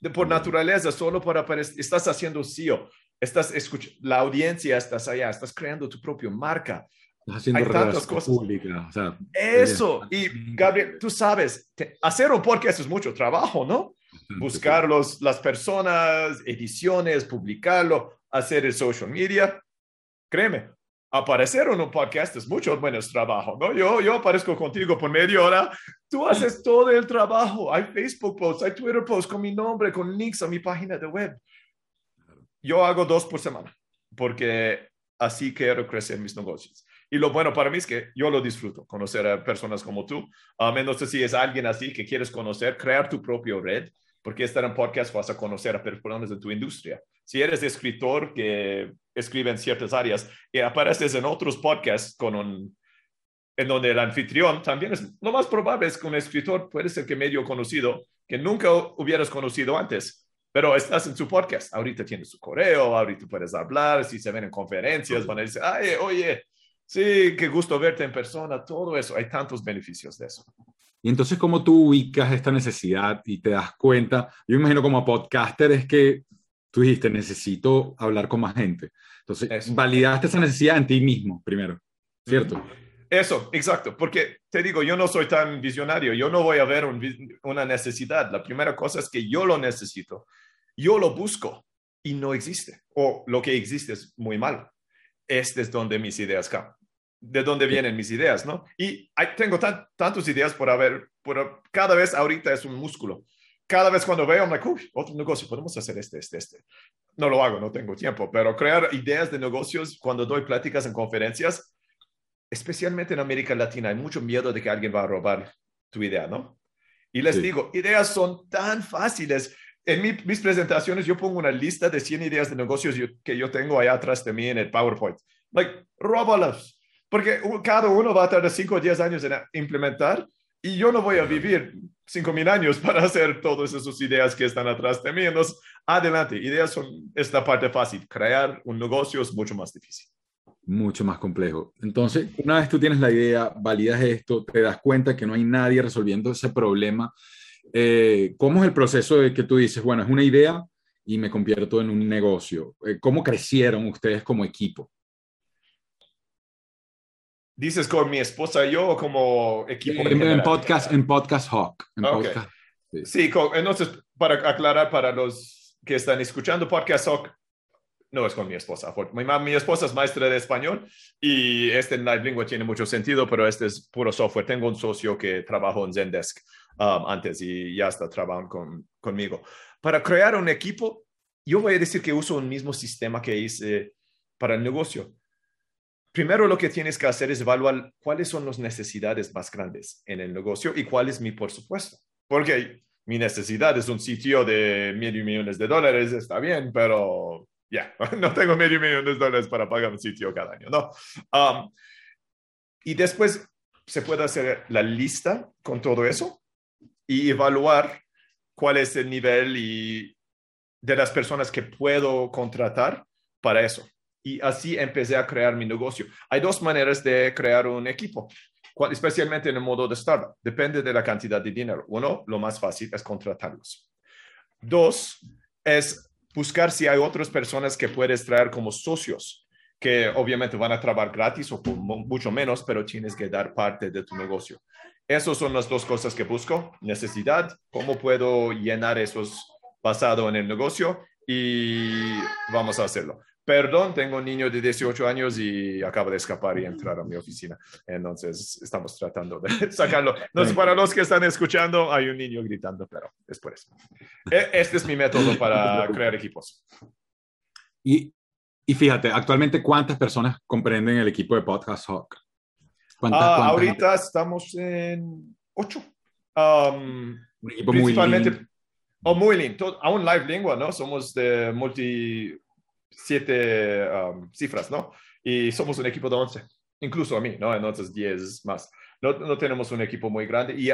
de, por naturaleza, solo por aparecer, estás haciendo SEO, estás escuchando, la audiencia estás allá, estás creando tu propia marca. Estás haciendo Hay tantas cosas. Pública, o sea, Eso, y Gabriel, tú sabes, hacer un podcast es mucho trabajo, ¿no? Buscar los, las personas, ediciones, publicarlo, hacer el social media. Créeme, aparecer en un podcast es mucho menos trabajo, ¿no? Yo, yo aparezco contigo por media hora, tú haces todo el trabajo, hay Facebook posts, hay Twitter posts con mi nombre, con links a mi página de web. Yo hago dos por semana, porque así quiero crecer mis negocios. Y lo bueno para mí es que yo lo disfruto, conocer a personas como tú. A menos si es alguien así que quieres conocer, crear tu propio red, porque estar en podcast vas a conocer a personas de tu industria. Si eres escritor que escribe en ciertas áreas y apareces en otros podcasts con en donde el anfitrión también es, lo más probable es que un escritor puede ser que medio conocido, que nunca hubieras conocido antes, pero estás en su podcast, ahorita tienes su correo, ahorita puedes hablar, si se ven en conferencias, van a decir, ay, oye, sí, qué gusto verte en persona, todo eso, hay tantos beneficios de eso. Y entonces, ¿cómo tú ubicas esta necesidad y te das cuenta? Yo imagino como podcaster es que tú dijiste, necesito hablar con más gente. Entonces, validaste esa necesidad en ti mismo primero, ¿cierto? Eso, exacto, porque te digo, yo no soy tan visionario, yo no voy a ver una necesidad. La primera cosa es que yo lo necesito, yo lo busco y no existe, o lo que existe es muy malo. este es donde mis ideas caen. De dónde vienen mis ideas, ¿no? Y hay, tengo tantas ideas por haber, por, cada vez ahorita es un músculo. Cada vez cuando veo, me like, otro negocio, podemos hacer este, este, este. No lo hago, no tengo tiempo, pero crear ideas de negocios cuando doy pláticas en conferencias, especialmente en América Latina, hay mucho miedo de que alguien va a robar tu idea, ¿no? Y les digo, ideas son tan fáciles. En mis presentaciones yo pongo una lista de 100 ideas de negocios que yo tengo allá atrás de mí en el PowerPoint. Like, róbalas. Porque cada uno va a tardar 5 o 10 años en implementar y yo no voy a vivir 5.000 años para hacer todas esas ideas que están atrás de mí. Adelante. Ideas son esta parte fácil. Crear un negocio es mucho más difícil mucho más complejo. Entonces, una vez tú tienes la idea, validas esto, te das cuenta que no hay nadie resolviendo ese problema. Eh, ¿Cómo es el proceso de que tú dices, bueno, es una idea y me convierto en un negocio? Eh, ¿Cómo crecieron ustedes como equipo? ¿Dices con mi esposa y yo como equipo? En, podcast, en Podcast Hawk. sí, entonces, para aclarar para los que están escuchando, Podcast Hawk no es con mi esposa. Mi, mi, esposa es maestra de español y este Live Lingua tiene mucho sentido, pero este es puro software. Tengo un socio que trabajó en Zendesk um, antes y ya está trabajando con, conmigo. Para crear un equipo, yo voy a decir que uso un mismo sistema que hice para el negocio. Primero lo que tienes que hacer es evaluar cuáles son las necesidades más grandes en el negocio y cuál es mi presupuesto. Porque mi necesidad es un sitio de mil millones de dólares, está bien, pero ya, no tengo medio millón de dólares para pagar un sitio cada año, ¿no? Um, y después se puede hacer la lista con todo eso y evaluar cuál es el nivel y de las personas que puedo contratar para eso. Y así empecé a crear mi negocio. Hay dos maneras de crear un equipo, especialmente en el modo de startup. Depende de la cantidad de dinero. Uno, lo más fácil es contratarlos. Dos, es buscar si hay otras personas que puedes traer como socios, que obviamente van a trabajar gratis o mucho menos, pero tienes que dar parte de tu negocio. Esas son las dos cosas que busco. Necesidad, cómo puedo llenar esos basado en el negocio y vamos a hacerlo perdón, tengo un niño de 18 años y acaba de escapar y entrar a mi oficina. Entonces, estamos tratando de sacarlo. No es para los que están escuchando, hay un niño gritando, pero es por eso. E, este es mi método para crear equipos. Y, y fíjate, actualmente, ¿cuántas personas comprenden el equipo de Podcast Hawk? Ah, ahorita estamos en ocho. Um, un equipo principalmente, muy Oh, muy lindo. Aún live lengua, ¿no? Somos de multi siete um, cifras, ¿no? Y somos un equipo de 11, incluso a mí, ¿no? Entonces 10 más. No, no tenemos un equipo muy grande y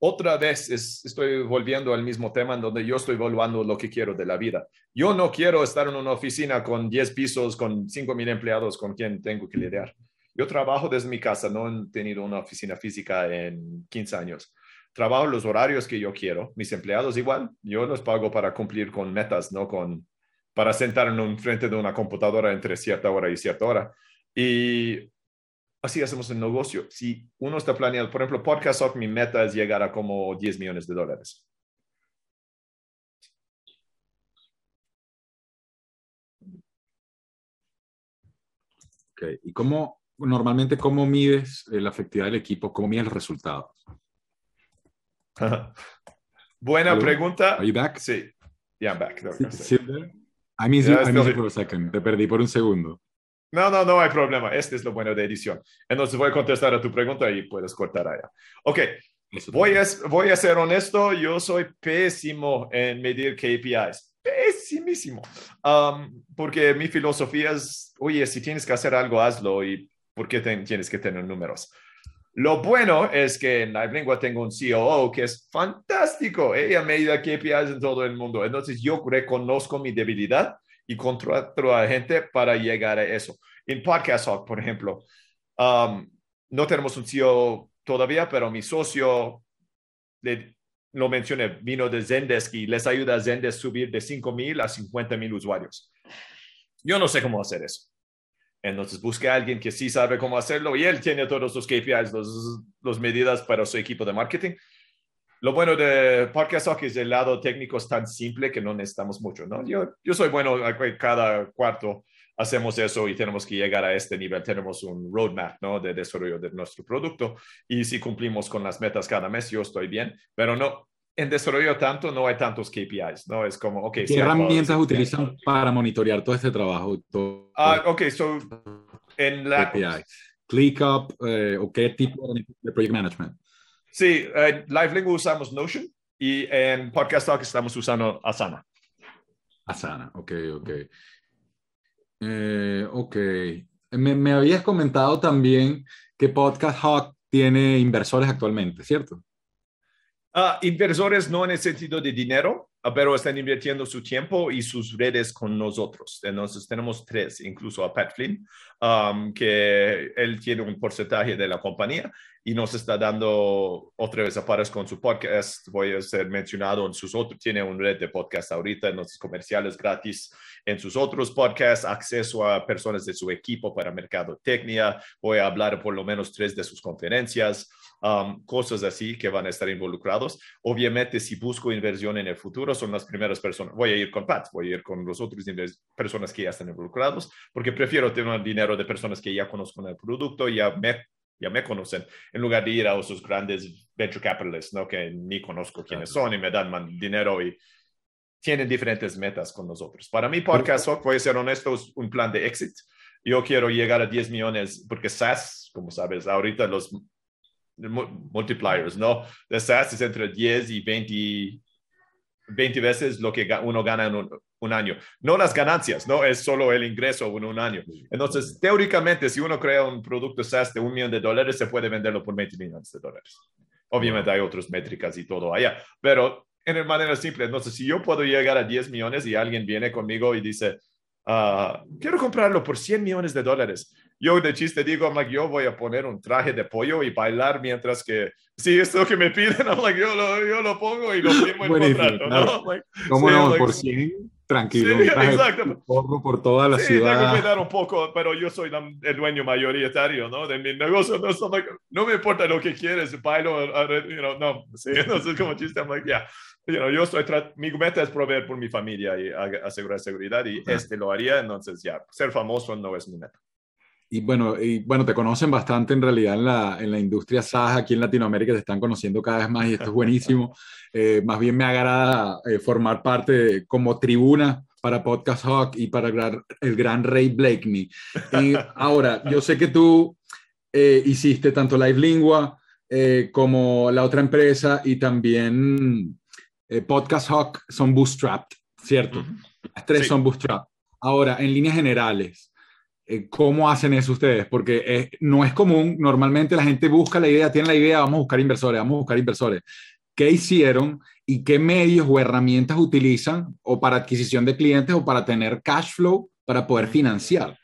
otra vez estoy volviendo al mismo tema en donde yo estoy evaluando lo que quiero de la vida. Yo no quiero estar en una oficina con 10 pisos, con 5 mil empleados con quien tengo que lidiar. Yo trabajo desde mi casa, no he tenido una oficina física en 15 años. Trabajo los horarios que yo quiero. Mis empleados igual, yo los pago para cumplir con metas, no con para sentarnos frente de una computadora entre cierta hora y cierta hora. Y así hacemos el negocio. Si uno está planeando, por ejemplo, Podcast Off, mi meta es llegar a como 10 millones de dólares. Okay. ¿Y cómo, normalmente, cómo mides la efectividad del equipo? ¿Cómo mides los resultados? Buena pregunta. Are you back? Sí. Yeah, I'm back. I miss, you, I for a second. Te perdí por un segundo. No, no, no hay problema. Este es lo bueno de edición. Entonces voy a contestar a tu pregunta y puedes cortar allá. Ok, voy a, voy a ser honesto. Yo soy pésimo en medir KPIs. Pésimísimo. Um, porque mi filosofía es, oye, si tienes que hacer algo, hazlo. ¿Y por qué tienes que tener números? Lo bueno es que en LiveLingua tengo un COO que es fantástico. Ella me da KPIs en todo el mundo. Entonces yo reconozco mi debilidad y contrato a gente para llegar a eso. En Podcast Hawk, por ejemplo, um, no tenemos un CEO todavía, pero mi socio, lo mencioné, vino de Zendesk y les ayuda a Zendesk subir de 5,000 a 50,000 usuarios. Yo no sé cómo hacer eso. Entonces busque a alguien que sí sabe cómo hacerlo y él tiene todos los KPIs, las medidas para su equipo de marketing. Lo bueno de Podcast Talk es el lado técnico es tan simple que no necesitamos mucho, ¿no? Yo, yo soy bueno cada cuarto hacemos eso y tenemos que llegar a este nivel, tenemos un roadmap ¿no? de desarrollo de nuestro producto y si cumplimos con las metas cada mes, yo estoy bien, pero no, en desarrollo tanto no hay tantos KPIs, ¿no? Es como, ok. ¿Qué herramientas utilizan para monitorear todo este trabajo? Todo, ah, ok, so en la... KPIs. ClickUp eh, o qué tipo de project management? Sí, en LiveLingo usamos Notion y en Podcast Talk estamos usando Asana. Asana, ok, ok. Eh, ok. Me, me, habías comentado también que Podcast Hawk tiene inversores actualmente, ¿cierto? Uh, inversores no en el sentido de dinero, ah, pero están invirtiendo su tiempo y sus redes con nosotros. Entonces tenemos tres, incluso a Pat Flynn, um, que él tiene un porcentaje de la compañía y nos está dando otra vez aparece con su podcast. Voy a ser mencionado en sus otros, tiene un red de podcast ahorita, en los comerciales gratis en sus otros podcasts, acceso a personas de su equipo para mercadotecnia. Voy a hablar por lo menos tres de sus conferencias. Um, cosas así que van a estar involucrados. Obviamente, si busco inversión en el futuro, son las primeras personas. Voy a ir con Pat, voy a ir con los otros personas que ya están involucrados, porque prefiero tener dinero de personas que ya conozco el producto, ya me ya me conocen, en lugar de ir a esos grandes venture capitalists, ¿no? Que ni conozco quiénes son y me dan dinero y tienen diferentes metas con nosotros. Para mí, Podcast voy a ser honesto, es un plan de exit. Yo quiero llegar a 10 millones, porque SaaS, como sabes, ahorita los multipliers, ¿no? De SaaS es entre 10 y 20, 20 veces lo que uno gana en un, un año. No las ganancias, no es solo el ingreso en un año. Entonces, teóricamente, si uno crea un producto SaaS de un millón de dólares, se puede venderlo por 20 millones de dólares. Obviamente hay otras métricas y todo allá, pero en manera simple, entonces, si yo puedo llegar a 10 millones y alguien viene conmigo y dice, uh, quiero comprarlo por 100 millones de dólares, yo de chiste digo, like, yo voy a poner un traje de pollo y bailar mientras que, si es lo que me piden, I'm like, yo, lo, yo lo pongo y lo firmo en contrato. ¿no? Like, ¿Cómo no? por 100 tranquilo. Sí, exacto. por toda la sí, ciudad. Tengo que dar un poco, pero yo soy el dueño mayoritario, ¿no? De mi negocio. No, no me importa lo que quieres, bailo, you know, no. Sí, entonces como chiste, I'm like, yeah. You know, yo estoy, mi meta es proveer por mi familia y asegurar seguridad y este lo haría, entonces ya, ser famoso no es mi meta. Y bueno, y bueno, te conocen bastante en realidad en la, en la industria SaaS aquí en Latinoamérica, te están conociendo cada vez más y esto es buenísimo. Eh, más bien me agrada eh, formar parte como tribuna para Podcast Hawk y para el gran, Ray Blakeney. Y ahora, yo sé que tú eh, hiciste tanto Live Lingua como la otra empresa y también Podcast Hawk son bootstrapped, ¿cierto? Las tres son bootstrapped. Ahora, en líneas generales, eh, ¿Cómo hacen eso ustedes? Porque no es común, normalmente la gente busca la idea, tiene la idea, vamos a buscar inversores, vamos a buscar inversores. ¿Qué hicieron y qué medios o herramientas utilizan o para adquisición de clientes o para tener cash flow para poder financiar?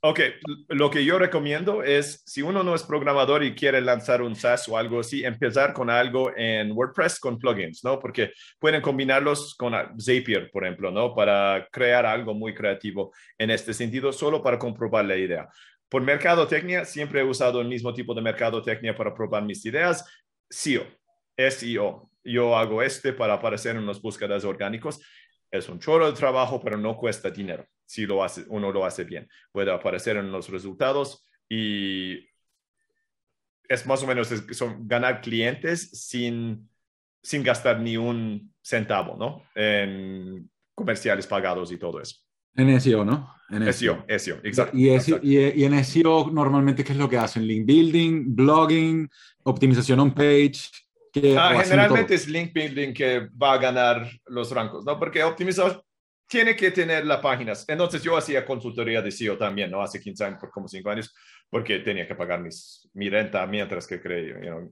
Ok, lo que yo recomiendo es, si uno no es programador y quiere lanzar un SaaS o algo así, empezar con algo en WordPress con plugins, ¿no? Porque pueden combinarlos con Zapier, por ejemplo, ¿no? Para crear algo muy creativo en este sentido, solo para comprobar la idea. Por mercadotecnia, siempre he usado el mismo tipo de mercadotecnia para probar mis ideas. SEO, SEO. Yo hago este para aparecer en las búsquedas orgánicos. Es un chorro de trabajo, pero no cuesta dinero si lo hace, uno lo hace bien. Puede aparecer en los resultados y es más o menos son ganar clientes sin, sin gastar ni un centavo, ¿no? En comerciales pagados y todo eso. En SEO, ¿no? En SEO, SEO, exacto. Y, y, en SEO normalmente, ¿qué es lo que hacen? Link building, blogging, optimización on page. Ah, generalmente es link building que va a ganar los rangos, ¿no? Porque optimizar tiene que tener las páginas. Entonces yo hacía consultoría de SEO también, ¿no? Hace 15 años, por como 5 años, porque tenía que pagar mis, mi renta mientras que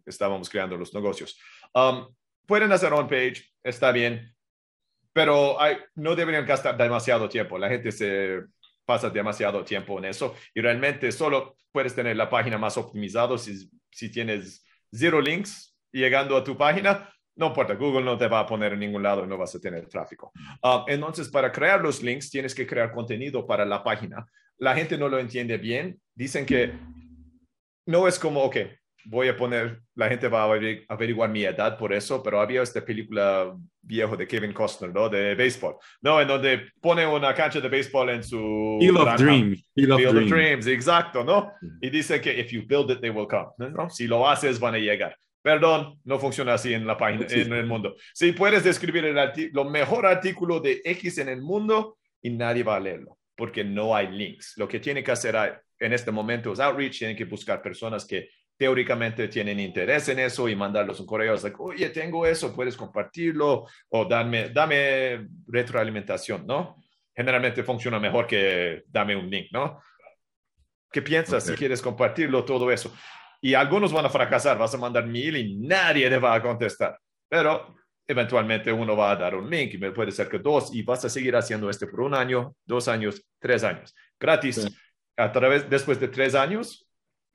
estábamos creando los negocios. Um, pueden hacer on-page, está bien, pero hay, no deberían gastar demasiado tiempo. La gente se pasa demasiado tiempo en eso y realmente solo puedes tener la página más optimizada si, si tienes cero links llegando a tu página no importa, Google no te va a poner en ningún lado y no vas a tener tráfico. Ah, entonces, para crear los links, tienes que crear contenido para la página. La gente no lo entiende bien. Dicen que no es como, ok, voy a poner, la gente va a averiguar mi edad por eso, pero había esta película viejo de Kevin Costner, ¿no? De béisbol, ¿no? En donde pone una cancha de béisbol en su... Field of Dreams. Field, of, dreams. exacto, ¿no? Y dice que if you build it, they will come, ¿no? Si lo haces, van a llegar. Perdón, no funciona así en la página, en el mundo. Si puedes describir el lo mejor artículo de X en el mundo y nadie va a leerlo, porque no hay links. Lo que tiene que hacer en este momento es outreach, tienen que buscar personas que teóricamente tienen interés en eso y mandarlos un correo, like, oye, tengo eso, puedes compartirlo o dame, dame retroalimentación, ¿no? Generalmente funciona mejor que dame un link, ¿no? ¿Qué piensas si quieres compartirlo, todo eso? Y algunos van a fracasar, vas a mandar mil y nadie le va a contestar, pero eventualmente uno va a dar un link puede ser que dos y vas a seguir haciendo este por un año, dos años, tres años, gratis. A través, después de tres años,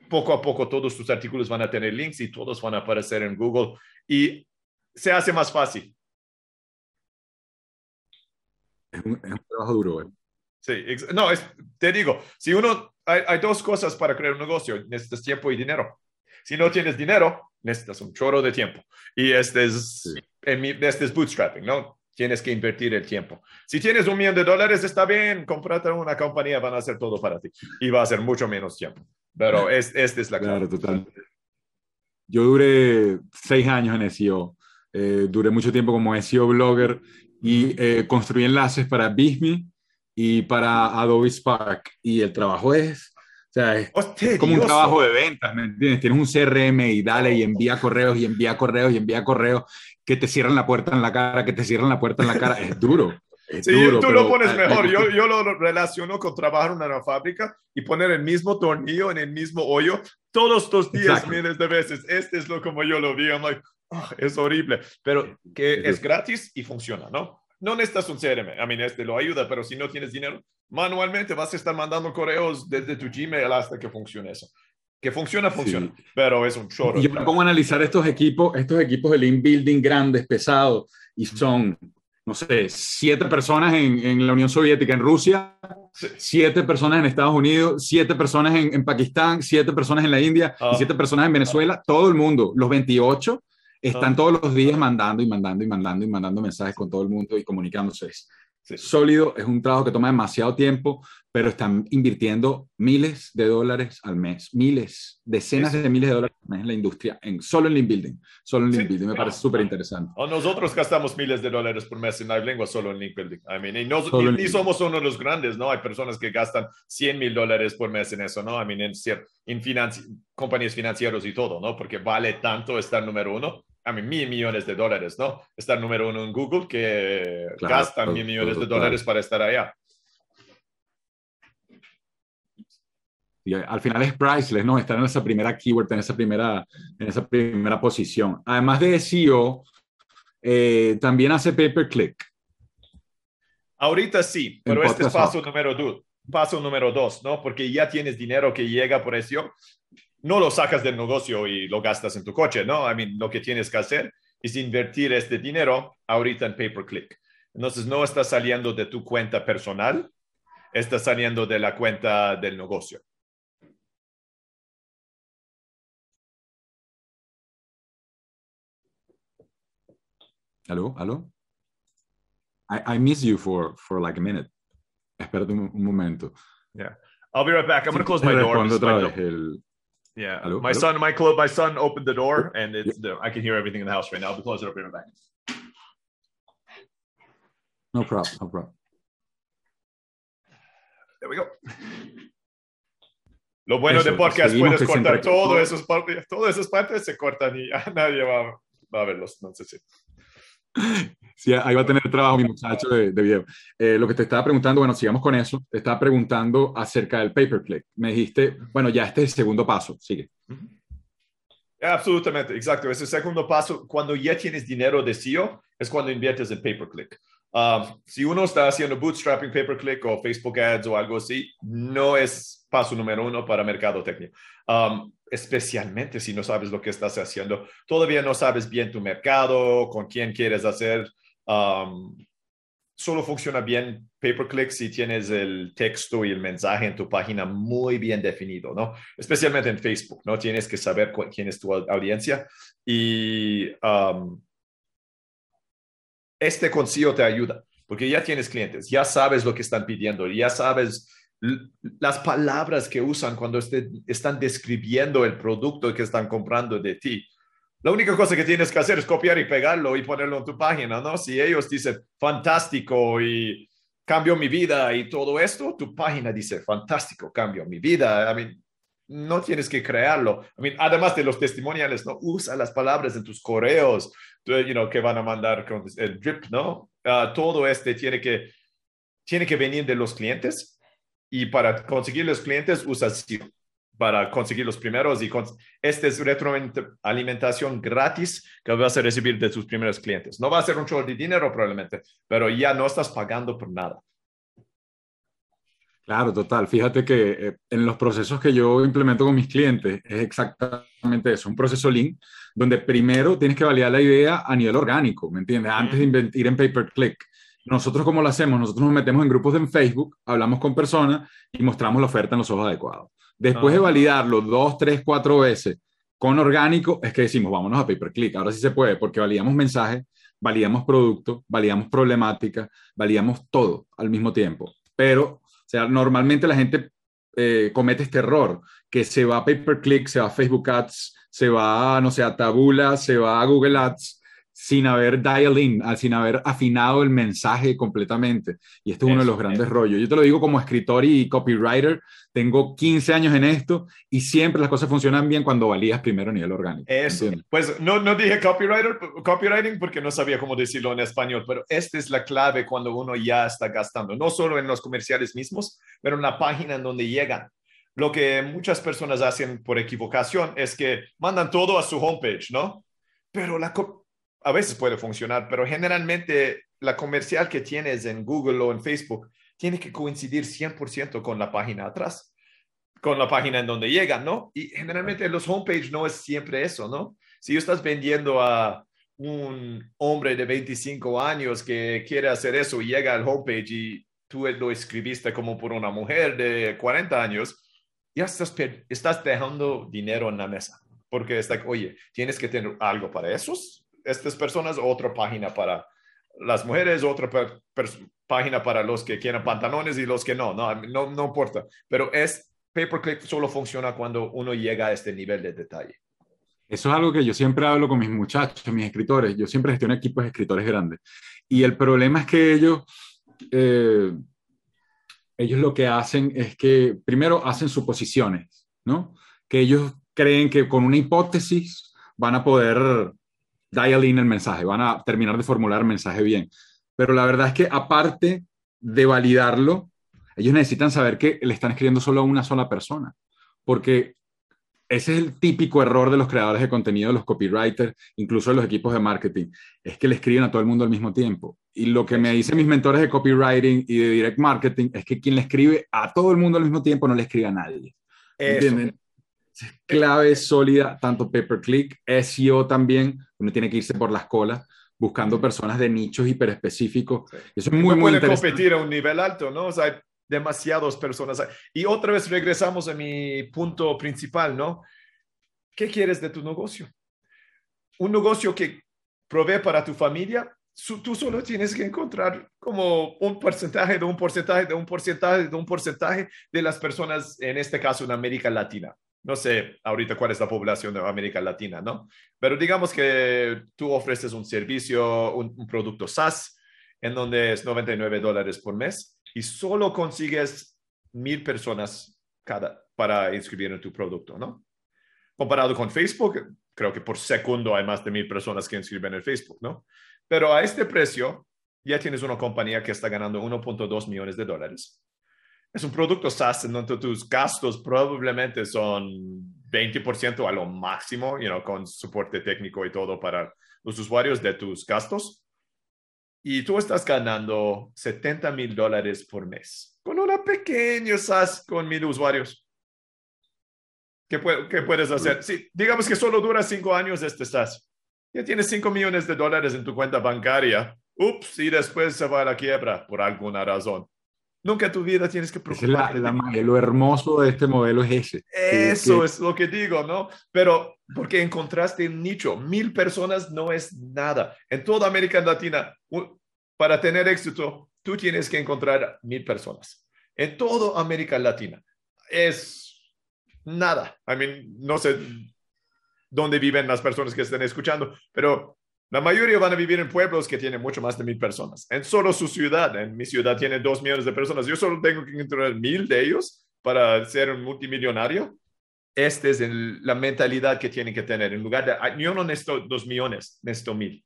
poco a poco todos tus artículos van a tener links y todos van a aparecer en Google y se hace más fácil. Es un, trabajo duro. ¿eh? Sí, no, es, te digo, si uno, hay, dos cosas para crear un negocio, necesitas tiempo y dinero. Si no tienes dinero, necesitas un chorro de tiempo. Y este es, en este es bootstrapping, ¿no? Tienes que invertir el tiempo. Si tienes un millón de dólares, está bien, comprate una compañía, van a hacer todo para ti y va a ser mucho menos tiempo. Pero es, esta es la clave. Claro, total. Yo duré seis años en SEO. Eh, duré mucho tiempo como SEO blogger y eh, construí enlaces para Bisme y para Adobe Spark. Y el trabajo es, o sea, es, como un trabajo de ventas, ¿me entiendes? Tienes un CRM y dale y envía correos y envía correos y envía correos que te cierran la puerta en la cara, que te cierran la puerta en la cara. Es duro sí, tú lo pones mejor. Yo, yo lo relaciono con trabajar en una fábrica y poner el mismo tornillo en el mismo hoyo todos los días, miles de veces. Este es lo como yo lo vi. I'm like, oh, es horrible, pero que es gratis y funciona, ¿no? No necesitas un CRM. A mí este lo ayuda, pero si no tienes dinero, manualmente vas a estar mandando correos desde tu Gmail hasta que funcione eso. Que funciona, funciona, pero es un chorro. Yo me pongo a analizar estos equipos, estos equipos de link building grandes, pesados, y son no sé, siete personas en, la Unión Soviética, en Rusia, siete personas en Estados Unidos, siete personas en, Pakistán, siete personas en la India, y ah. siete personas en Venezuela, todo el mundo, los 28 están todos los días mandando y mandando y mandando y mandando mensajes con todo el mundo y comunicándose sólido, es un trabajo que toma demasiado tiempo, pero están invirtiendo miles de dólares al mes, miles, decenas de miles de dólares al mes en la industria, en, solo en link building, solo en link building, me parece súper interesante. Nosotros gastamos miles de dólares por mes en la lengua solo en link building. I mean, y, no, ni, somos uno de los grandes, ¿no? Hay personas que gastan 100 mil dólares por mes en eso, ¿no? I mean, en, en compañías financieras y todo, ¿no? Porque vale tanto estar número uno a mí, mil millones de dólares, ¿no? Estar número uno en Google que gastan mil millones de dólares para estar allá. Y al final es priceless, ¿no? Estar en esa primera keyword, en esa primera, en esa primera posición. Además de SEO, eh, también hace pay per click. Ahorita sí, pero este es paso número dos, paso número dos, ¿no? Porque ya tienes dinero que llega por SEO no lo sacas del negocio y lo gastas en tu coche, ¿no? I mean, lo que tienes que hacer es invertir este dinero ahorita en pay-per-click. Entonces, no está saliendo de tu cuenta personal, está saliendo de la cuenta del negocio. ¿Aló? ¿Aló? I, I miss you for, for like a minute. Espérate un, momento. Yeah. I'll be right back. I'm going to close my door. Yeah, hello, my hello? son, my club, my son opened the door, and it's the, I can hear everything in the house right now. I'll be closing up in a back. No problem. No problem. There we go. Lo bueno Eso, de podcast, puedes cortar todo esos partes, todas esas partes se cortan y nadie va, va a verlos. No sé si. Sí, ahí va a tener trabajo mi muchacho de, de video. Eh, lo que te estaba preguntando, bueno, sigamos con eso. Te estaba preguntando acerca del pay-per-click. Me dijiste, bueno, ya este es el segundo paso. Sigue. Absolutamente, exacto. Ese segundo paso, cuando ya tienes dinero de SEO, es cuando inviertes en pay-per-click. Um, si uno está haciendo bootstrapping pay-per-click o Facebook Ads o algo así, no es paso número uno para mercado técnico. Um, especialmente si no sabes lo que estás haciendo. Todavía no sabes bien tu mercado, con quién quieres hacer um, solo funciona bien pay per click si tienes el texto y el mensaje en tu página muy bien definido, ¿no? Especialmente en Facebook, ¿no? Tienes que saber quién es tu audiencia y um, este consejo te ayuda porque ya tienes clientes, ya sabes lo que están pidiendo, ya sabes las palabras que usan cuando están describiendo el producto que están comprando de ti. La única cosa que tienes que hacer es copiar y pegarlo y ponerlo en tu página, ¿no? Si ellos dicen fantástico y cambio mi vida y todo esto, tu página dice fantástico, cambio mi vida. I mean, no tienes que crearlo. I mean, además de los testimoniales, ¿no? Usa las palabras en tus correos, you know, que van a mandar con el drip, ¿no? Ah, todo este tiene que, tiene que venir de los clientes y para conseguir los clientes usa SEO para conseguir los primeros y esta es retroalimentación gratis que vas a recibir de tus primeros clientes. No va a ser un show de dinero probablemente, pero ya no estás pagando por nada. Claro, total. Fíjate que eh, en los procesos que yo implemento con mis clientes es exactamente eso, un proceso Lean, donde primero tienes que validar la idea a nivel orgánico, ¿me entiendes? Antes de ir en pay per click. Nosotros, ¿cómo lo hacemos? Nosotros nos metemos en grupos en Facebook, hablamos con personas y mostramos la oferta en los ojos adecuados. Después de ah. validarlo dos, tres, cuatro veces con orgánico, es que decimos, vámonos a pay per click. Ahora sí se puede, porque validamos mensajes, validamos producto, validamos problemática, validamos todo al mismo tiempo. Pero, o sea, normalmente la gente eh, comete este error, que se va a pay per click, se va a Facebook Ads, se va, no sé, a Tabula, se va a Google Ads, sin haber dial in, sin haber afinado el mensaje completamente. Y este es uno de los grandes rollos. Yo te lo digo como escritor y copywriter, tengo 15 años en esto y siempre las cosas funcionan bien cuando valías primero a nivel orgánico. Eso. Pues no, no dije copywriter, copywriting porque no sabía cómo decirlo en español, pero esta es la clave cuando uno ya está gastando, no solo en los comerciales mismos, pero en la página en donde llegan. Lo que muchas personas hacen por equivocación es que mandan todo a su homepage, ¿no? Pero la, a veces puede funcionar, pero generalmente la comercial que tienes en Google o en Facebook tiene que coincidir 100% con la página atrás, con la página en donde llegan, ¿no? Y generalmente los homepage no es siempre eso, ¿no? Si estás vendiendo a un hombre de 25 años que quiere hacer eso y llega al homepage y tú lo escribiste como por una mujer de 40 años, ya estás, estás dejando dinero en la mesa. Porque está, oye, tienes que tener algo para esos estas personas, otra página para las mujeres, otra página para los que quieren pantalones y los que no, no, no, no importa. Pero es pay-per-click solo funciona cuando uno llega a este nivel de detalle. Eso es algo que yo siempre hablo con mis muchachos, mis escritores. Yo siempre gestiono equipos de escritores grandes. Y el problema es que ellos, eh, ellos lo que hacen es que primero hacen suposiciones, ¿no? Que ellos creen que con una hipótesis van a poder dial in el mensaje, van a terminar de formular el mensaje bien. Pero la verdad es que aparte de validarlo, ellos necesitan saber que le están escribiendo solo a una sola persona, porque ese es el típico error de los creadores de contenido, de los copywriters, incluso de los equipos de marketing, es que le escriben a todo el mundo al mismo tiempo. Y lo que me dicen mis mentores de copywriting y de direct marketing es que quien le escribe a todo el mundo al mismo tiempo no le escribe a nadie. ¿Entienden? clave sólida, tanto pay per click, SEO también, uno tiene que irse por las colas buscando personas de nichos hiperespecíficos. Eso es muy, muy puede competir a un nivel alto, ¿no? O sea, hay demasiadas personas. Y otra vez regresamos a mi punto principal, ¿no? ¿Qué quieres de tu negocio? Un negocio que provee para tu familia, tú solo tienes que encontrar como un porcentaje de un porcentaje de un porcentaje de un porcentaje de las personas, en este caso en América Latina no sé ahorita cuál es la población de América Latina, ¿no? Pero digamos que tú ofreces un servicio, un, producto SaaS, en donde es 99 dólares por mes y solo consigues mil personas cada para inscribir en tu producto, ¿no? Comparado con Facebook, creo que por segundo hay más de mil personas que inscriben en Facebook, ¿no? Pero a este precio ya tienes una compañía que está ganando 1.2 millones de dólares es un producto SaaS en donde tus gastos probablemente son 20% a lo máximo, you know, con soporte técnico y todo para los usuarios de tus gastos. Y tú estás ganando 70 mil dólares por mes con una pequeña SaaS con mil usuarios. ¿Qué, puedes hacer? Sí, digamos que solo dura cinco años este SaaS. Ya tienes 5 millones de dólares en tu cuenta bancaria ups, y después se va a la quiebra por alguna razón. Nunca tu vida tienes que preocuparte. Es la, lo hermoso de este modelo es ese. Eso es lo que digo, ¿no? Pero porque encontraste un nicho, mil personas no es nada. En toda América Latina, para tener éxito, tú tienes que encontrar mil personas. En toda América Latina es nada. I mean, no sé dónde viven las personas que estén escuchando, pero la mayoría van a vivir en pueblos que tienen mucho más de mil personas. En solo su ciudad, en mi ciudad tiene dos millones de personas. Yo solo tengo que encontrar mil de ellos para ser un multimillonario. Esta es la mentalidad que tienen que tener. En lugar de, yo no necesito dos millones, necesito mil.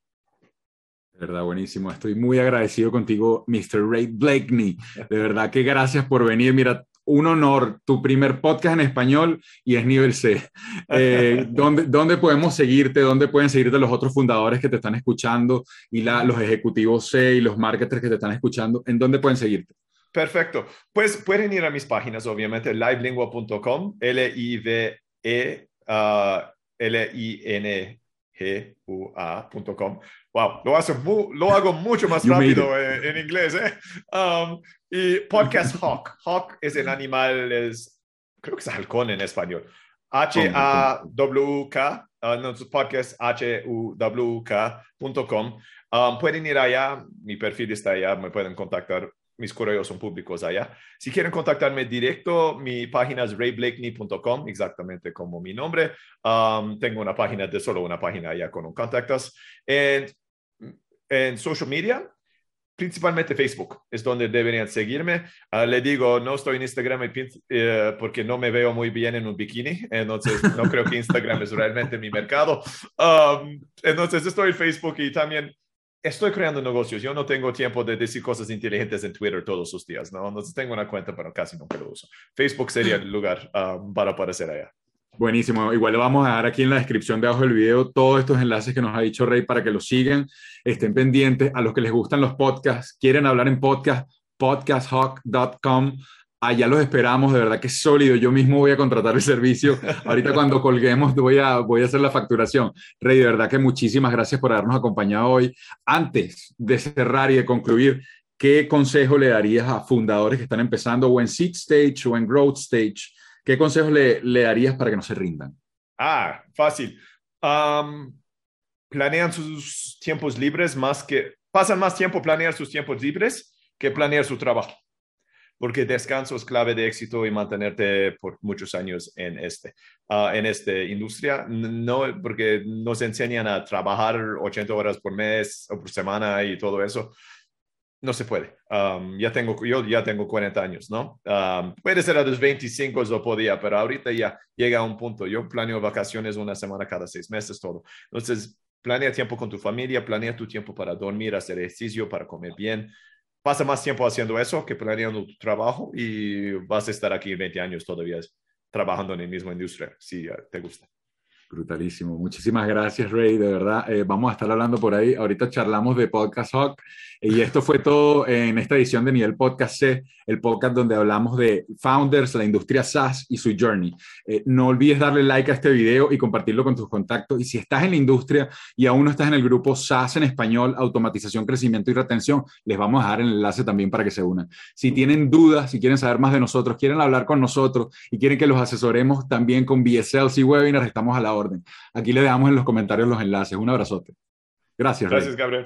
De verdad, buenísimo. Estoy muy agradecido contigo, Mr. Ray Blakeney. De verdad que gracias por venir. Mira, un honor, tu primer podcast en español y es nivel C. Eh, ¿dónde, podemos seguirte? ¿Dónde pueden seguirte los otros fundadores que te están escuchando y los ejecutivos C y los marketers que te están escuchando? ¿En dónde pueden seguirte? Perfecto. Pues pueden ir a mis páginas, obviamente, livelingua.com, L-I-V-E, L-I-N-G-U-A.com. Wow, lo, lo hago mucho más rápido en, inglés. ¿eh? Um, y Podcast Hawk. Hawk es el animal, es, creo que es halcón en español. H-A-W-K, uh, no, podcast H-U-W-K.com. Um, pueden ir allá, mi perfil está allá, me pueden contactar, mis correos son públicos allá. Si quieren contactarme directo, mi página es rayblakeney.com, exactamente como mi nombre. Um, tengo una página de solo una página allá con un contactos. En, en social media, principalmente Facebook es donde deberían seguirme. Uh, le digo, no estoy en Instagram eh, porque no me veo muy bien en un bikini, entonces no creo que Instagram es realmente mi mercado. Um, entonces estoy en Facebook y también estoy creando negocios. Yo no tengo tiempo de decir cosas inteligentes en Twitter todos los días, ¿no? Entonces tengo una cuenta, pero casi nunca lo uso. Facebook sería el lugar um, para aparecer allá. Buenísimo. Igual le vamos a dar aquí en la descripción de abajo del video todos estos enlaces que nos ha dicho Rey para que los sigan, estén pendientes. A los que les gustan los podcasts, quieren hablar en podcast, podcasthawk.com. Allá los esperamos, de verdad que es sólido. Yo mismo voy a contratar el servicio. Ahorita cuando colguemos voy a, voy a hacer la facturación. Rey, de verdad que muchísimas gracias por habernos acompañado hoy. Antes de cerrar y de concluir, ¿qué consejo le darías a fundadores que están empezando o en seed stage o en growth stage? ¿Qué consejos le, le darías para que no se rindan? Ah, fácil. planean sus tiempos libres más que, pasan más tiempo planear sus tiempos libres que planear su trabajo. Porque descanso es clave de éxito y mantenerte por muchos años en este, uh, en esta industria. No, porque nos enseñan a trabajar 80 horas por mes o por semana y todo eso no se puede. Um, ya tengo, yo ya tengo 40 años, ¿no? Um, puede ser a los 25 lo podía, pero ahorita ya llega a un punto. Yo planeo vacaciones una semana cada seis meses, todo. Entonces, planea tiempo con tu familia, planea tu tiempo para dormir, hacer ejercicio, para comer bien. Pasa más tiempo haciendo eso que planeando tu trabajo y vas a estar aquí 20 años todavía trabajando en la misma industria, si te gusta. Brutalísimo. Muchísimas gracias, Ray. De verdad, eh, vamos a estar hablando por ahí. Ahorita charlamos de Podcast Hawk. Y esto fue todo en esta edición de Nivel Podcast C, el podcast donde hablamos de founders, la industria SaaS y su journey. Eh, no olvides darle like a este video y compartirlo con tus contactos. Y si estás en la industria y aún no estás en el grupo SaaS en español, automatización, crecimiento y retención, les vamos a dar el enlace también para que se unan. Si tienen dudas, si quieren saber más de nosotros, quieren hablar con nosotros y quieren que los asesoremos también con BSLs y webinars, estamos a la orden. Aquí le dejamos en los comentarios los enlaces. Un abrazote. Gracias. Gracias, Gabriel.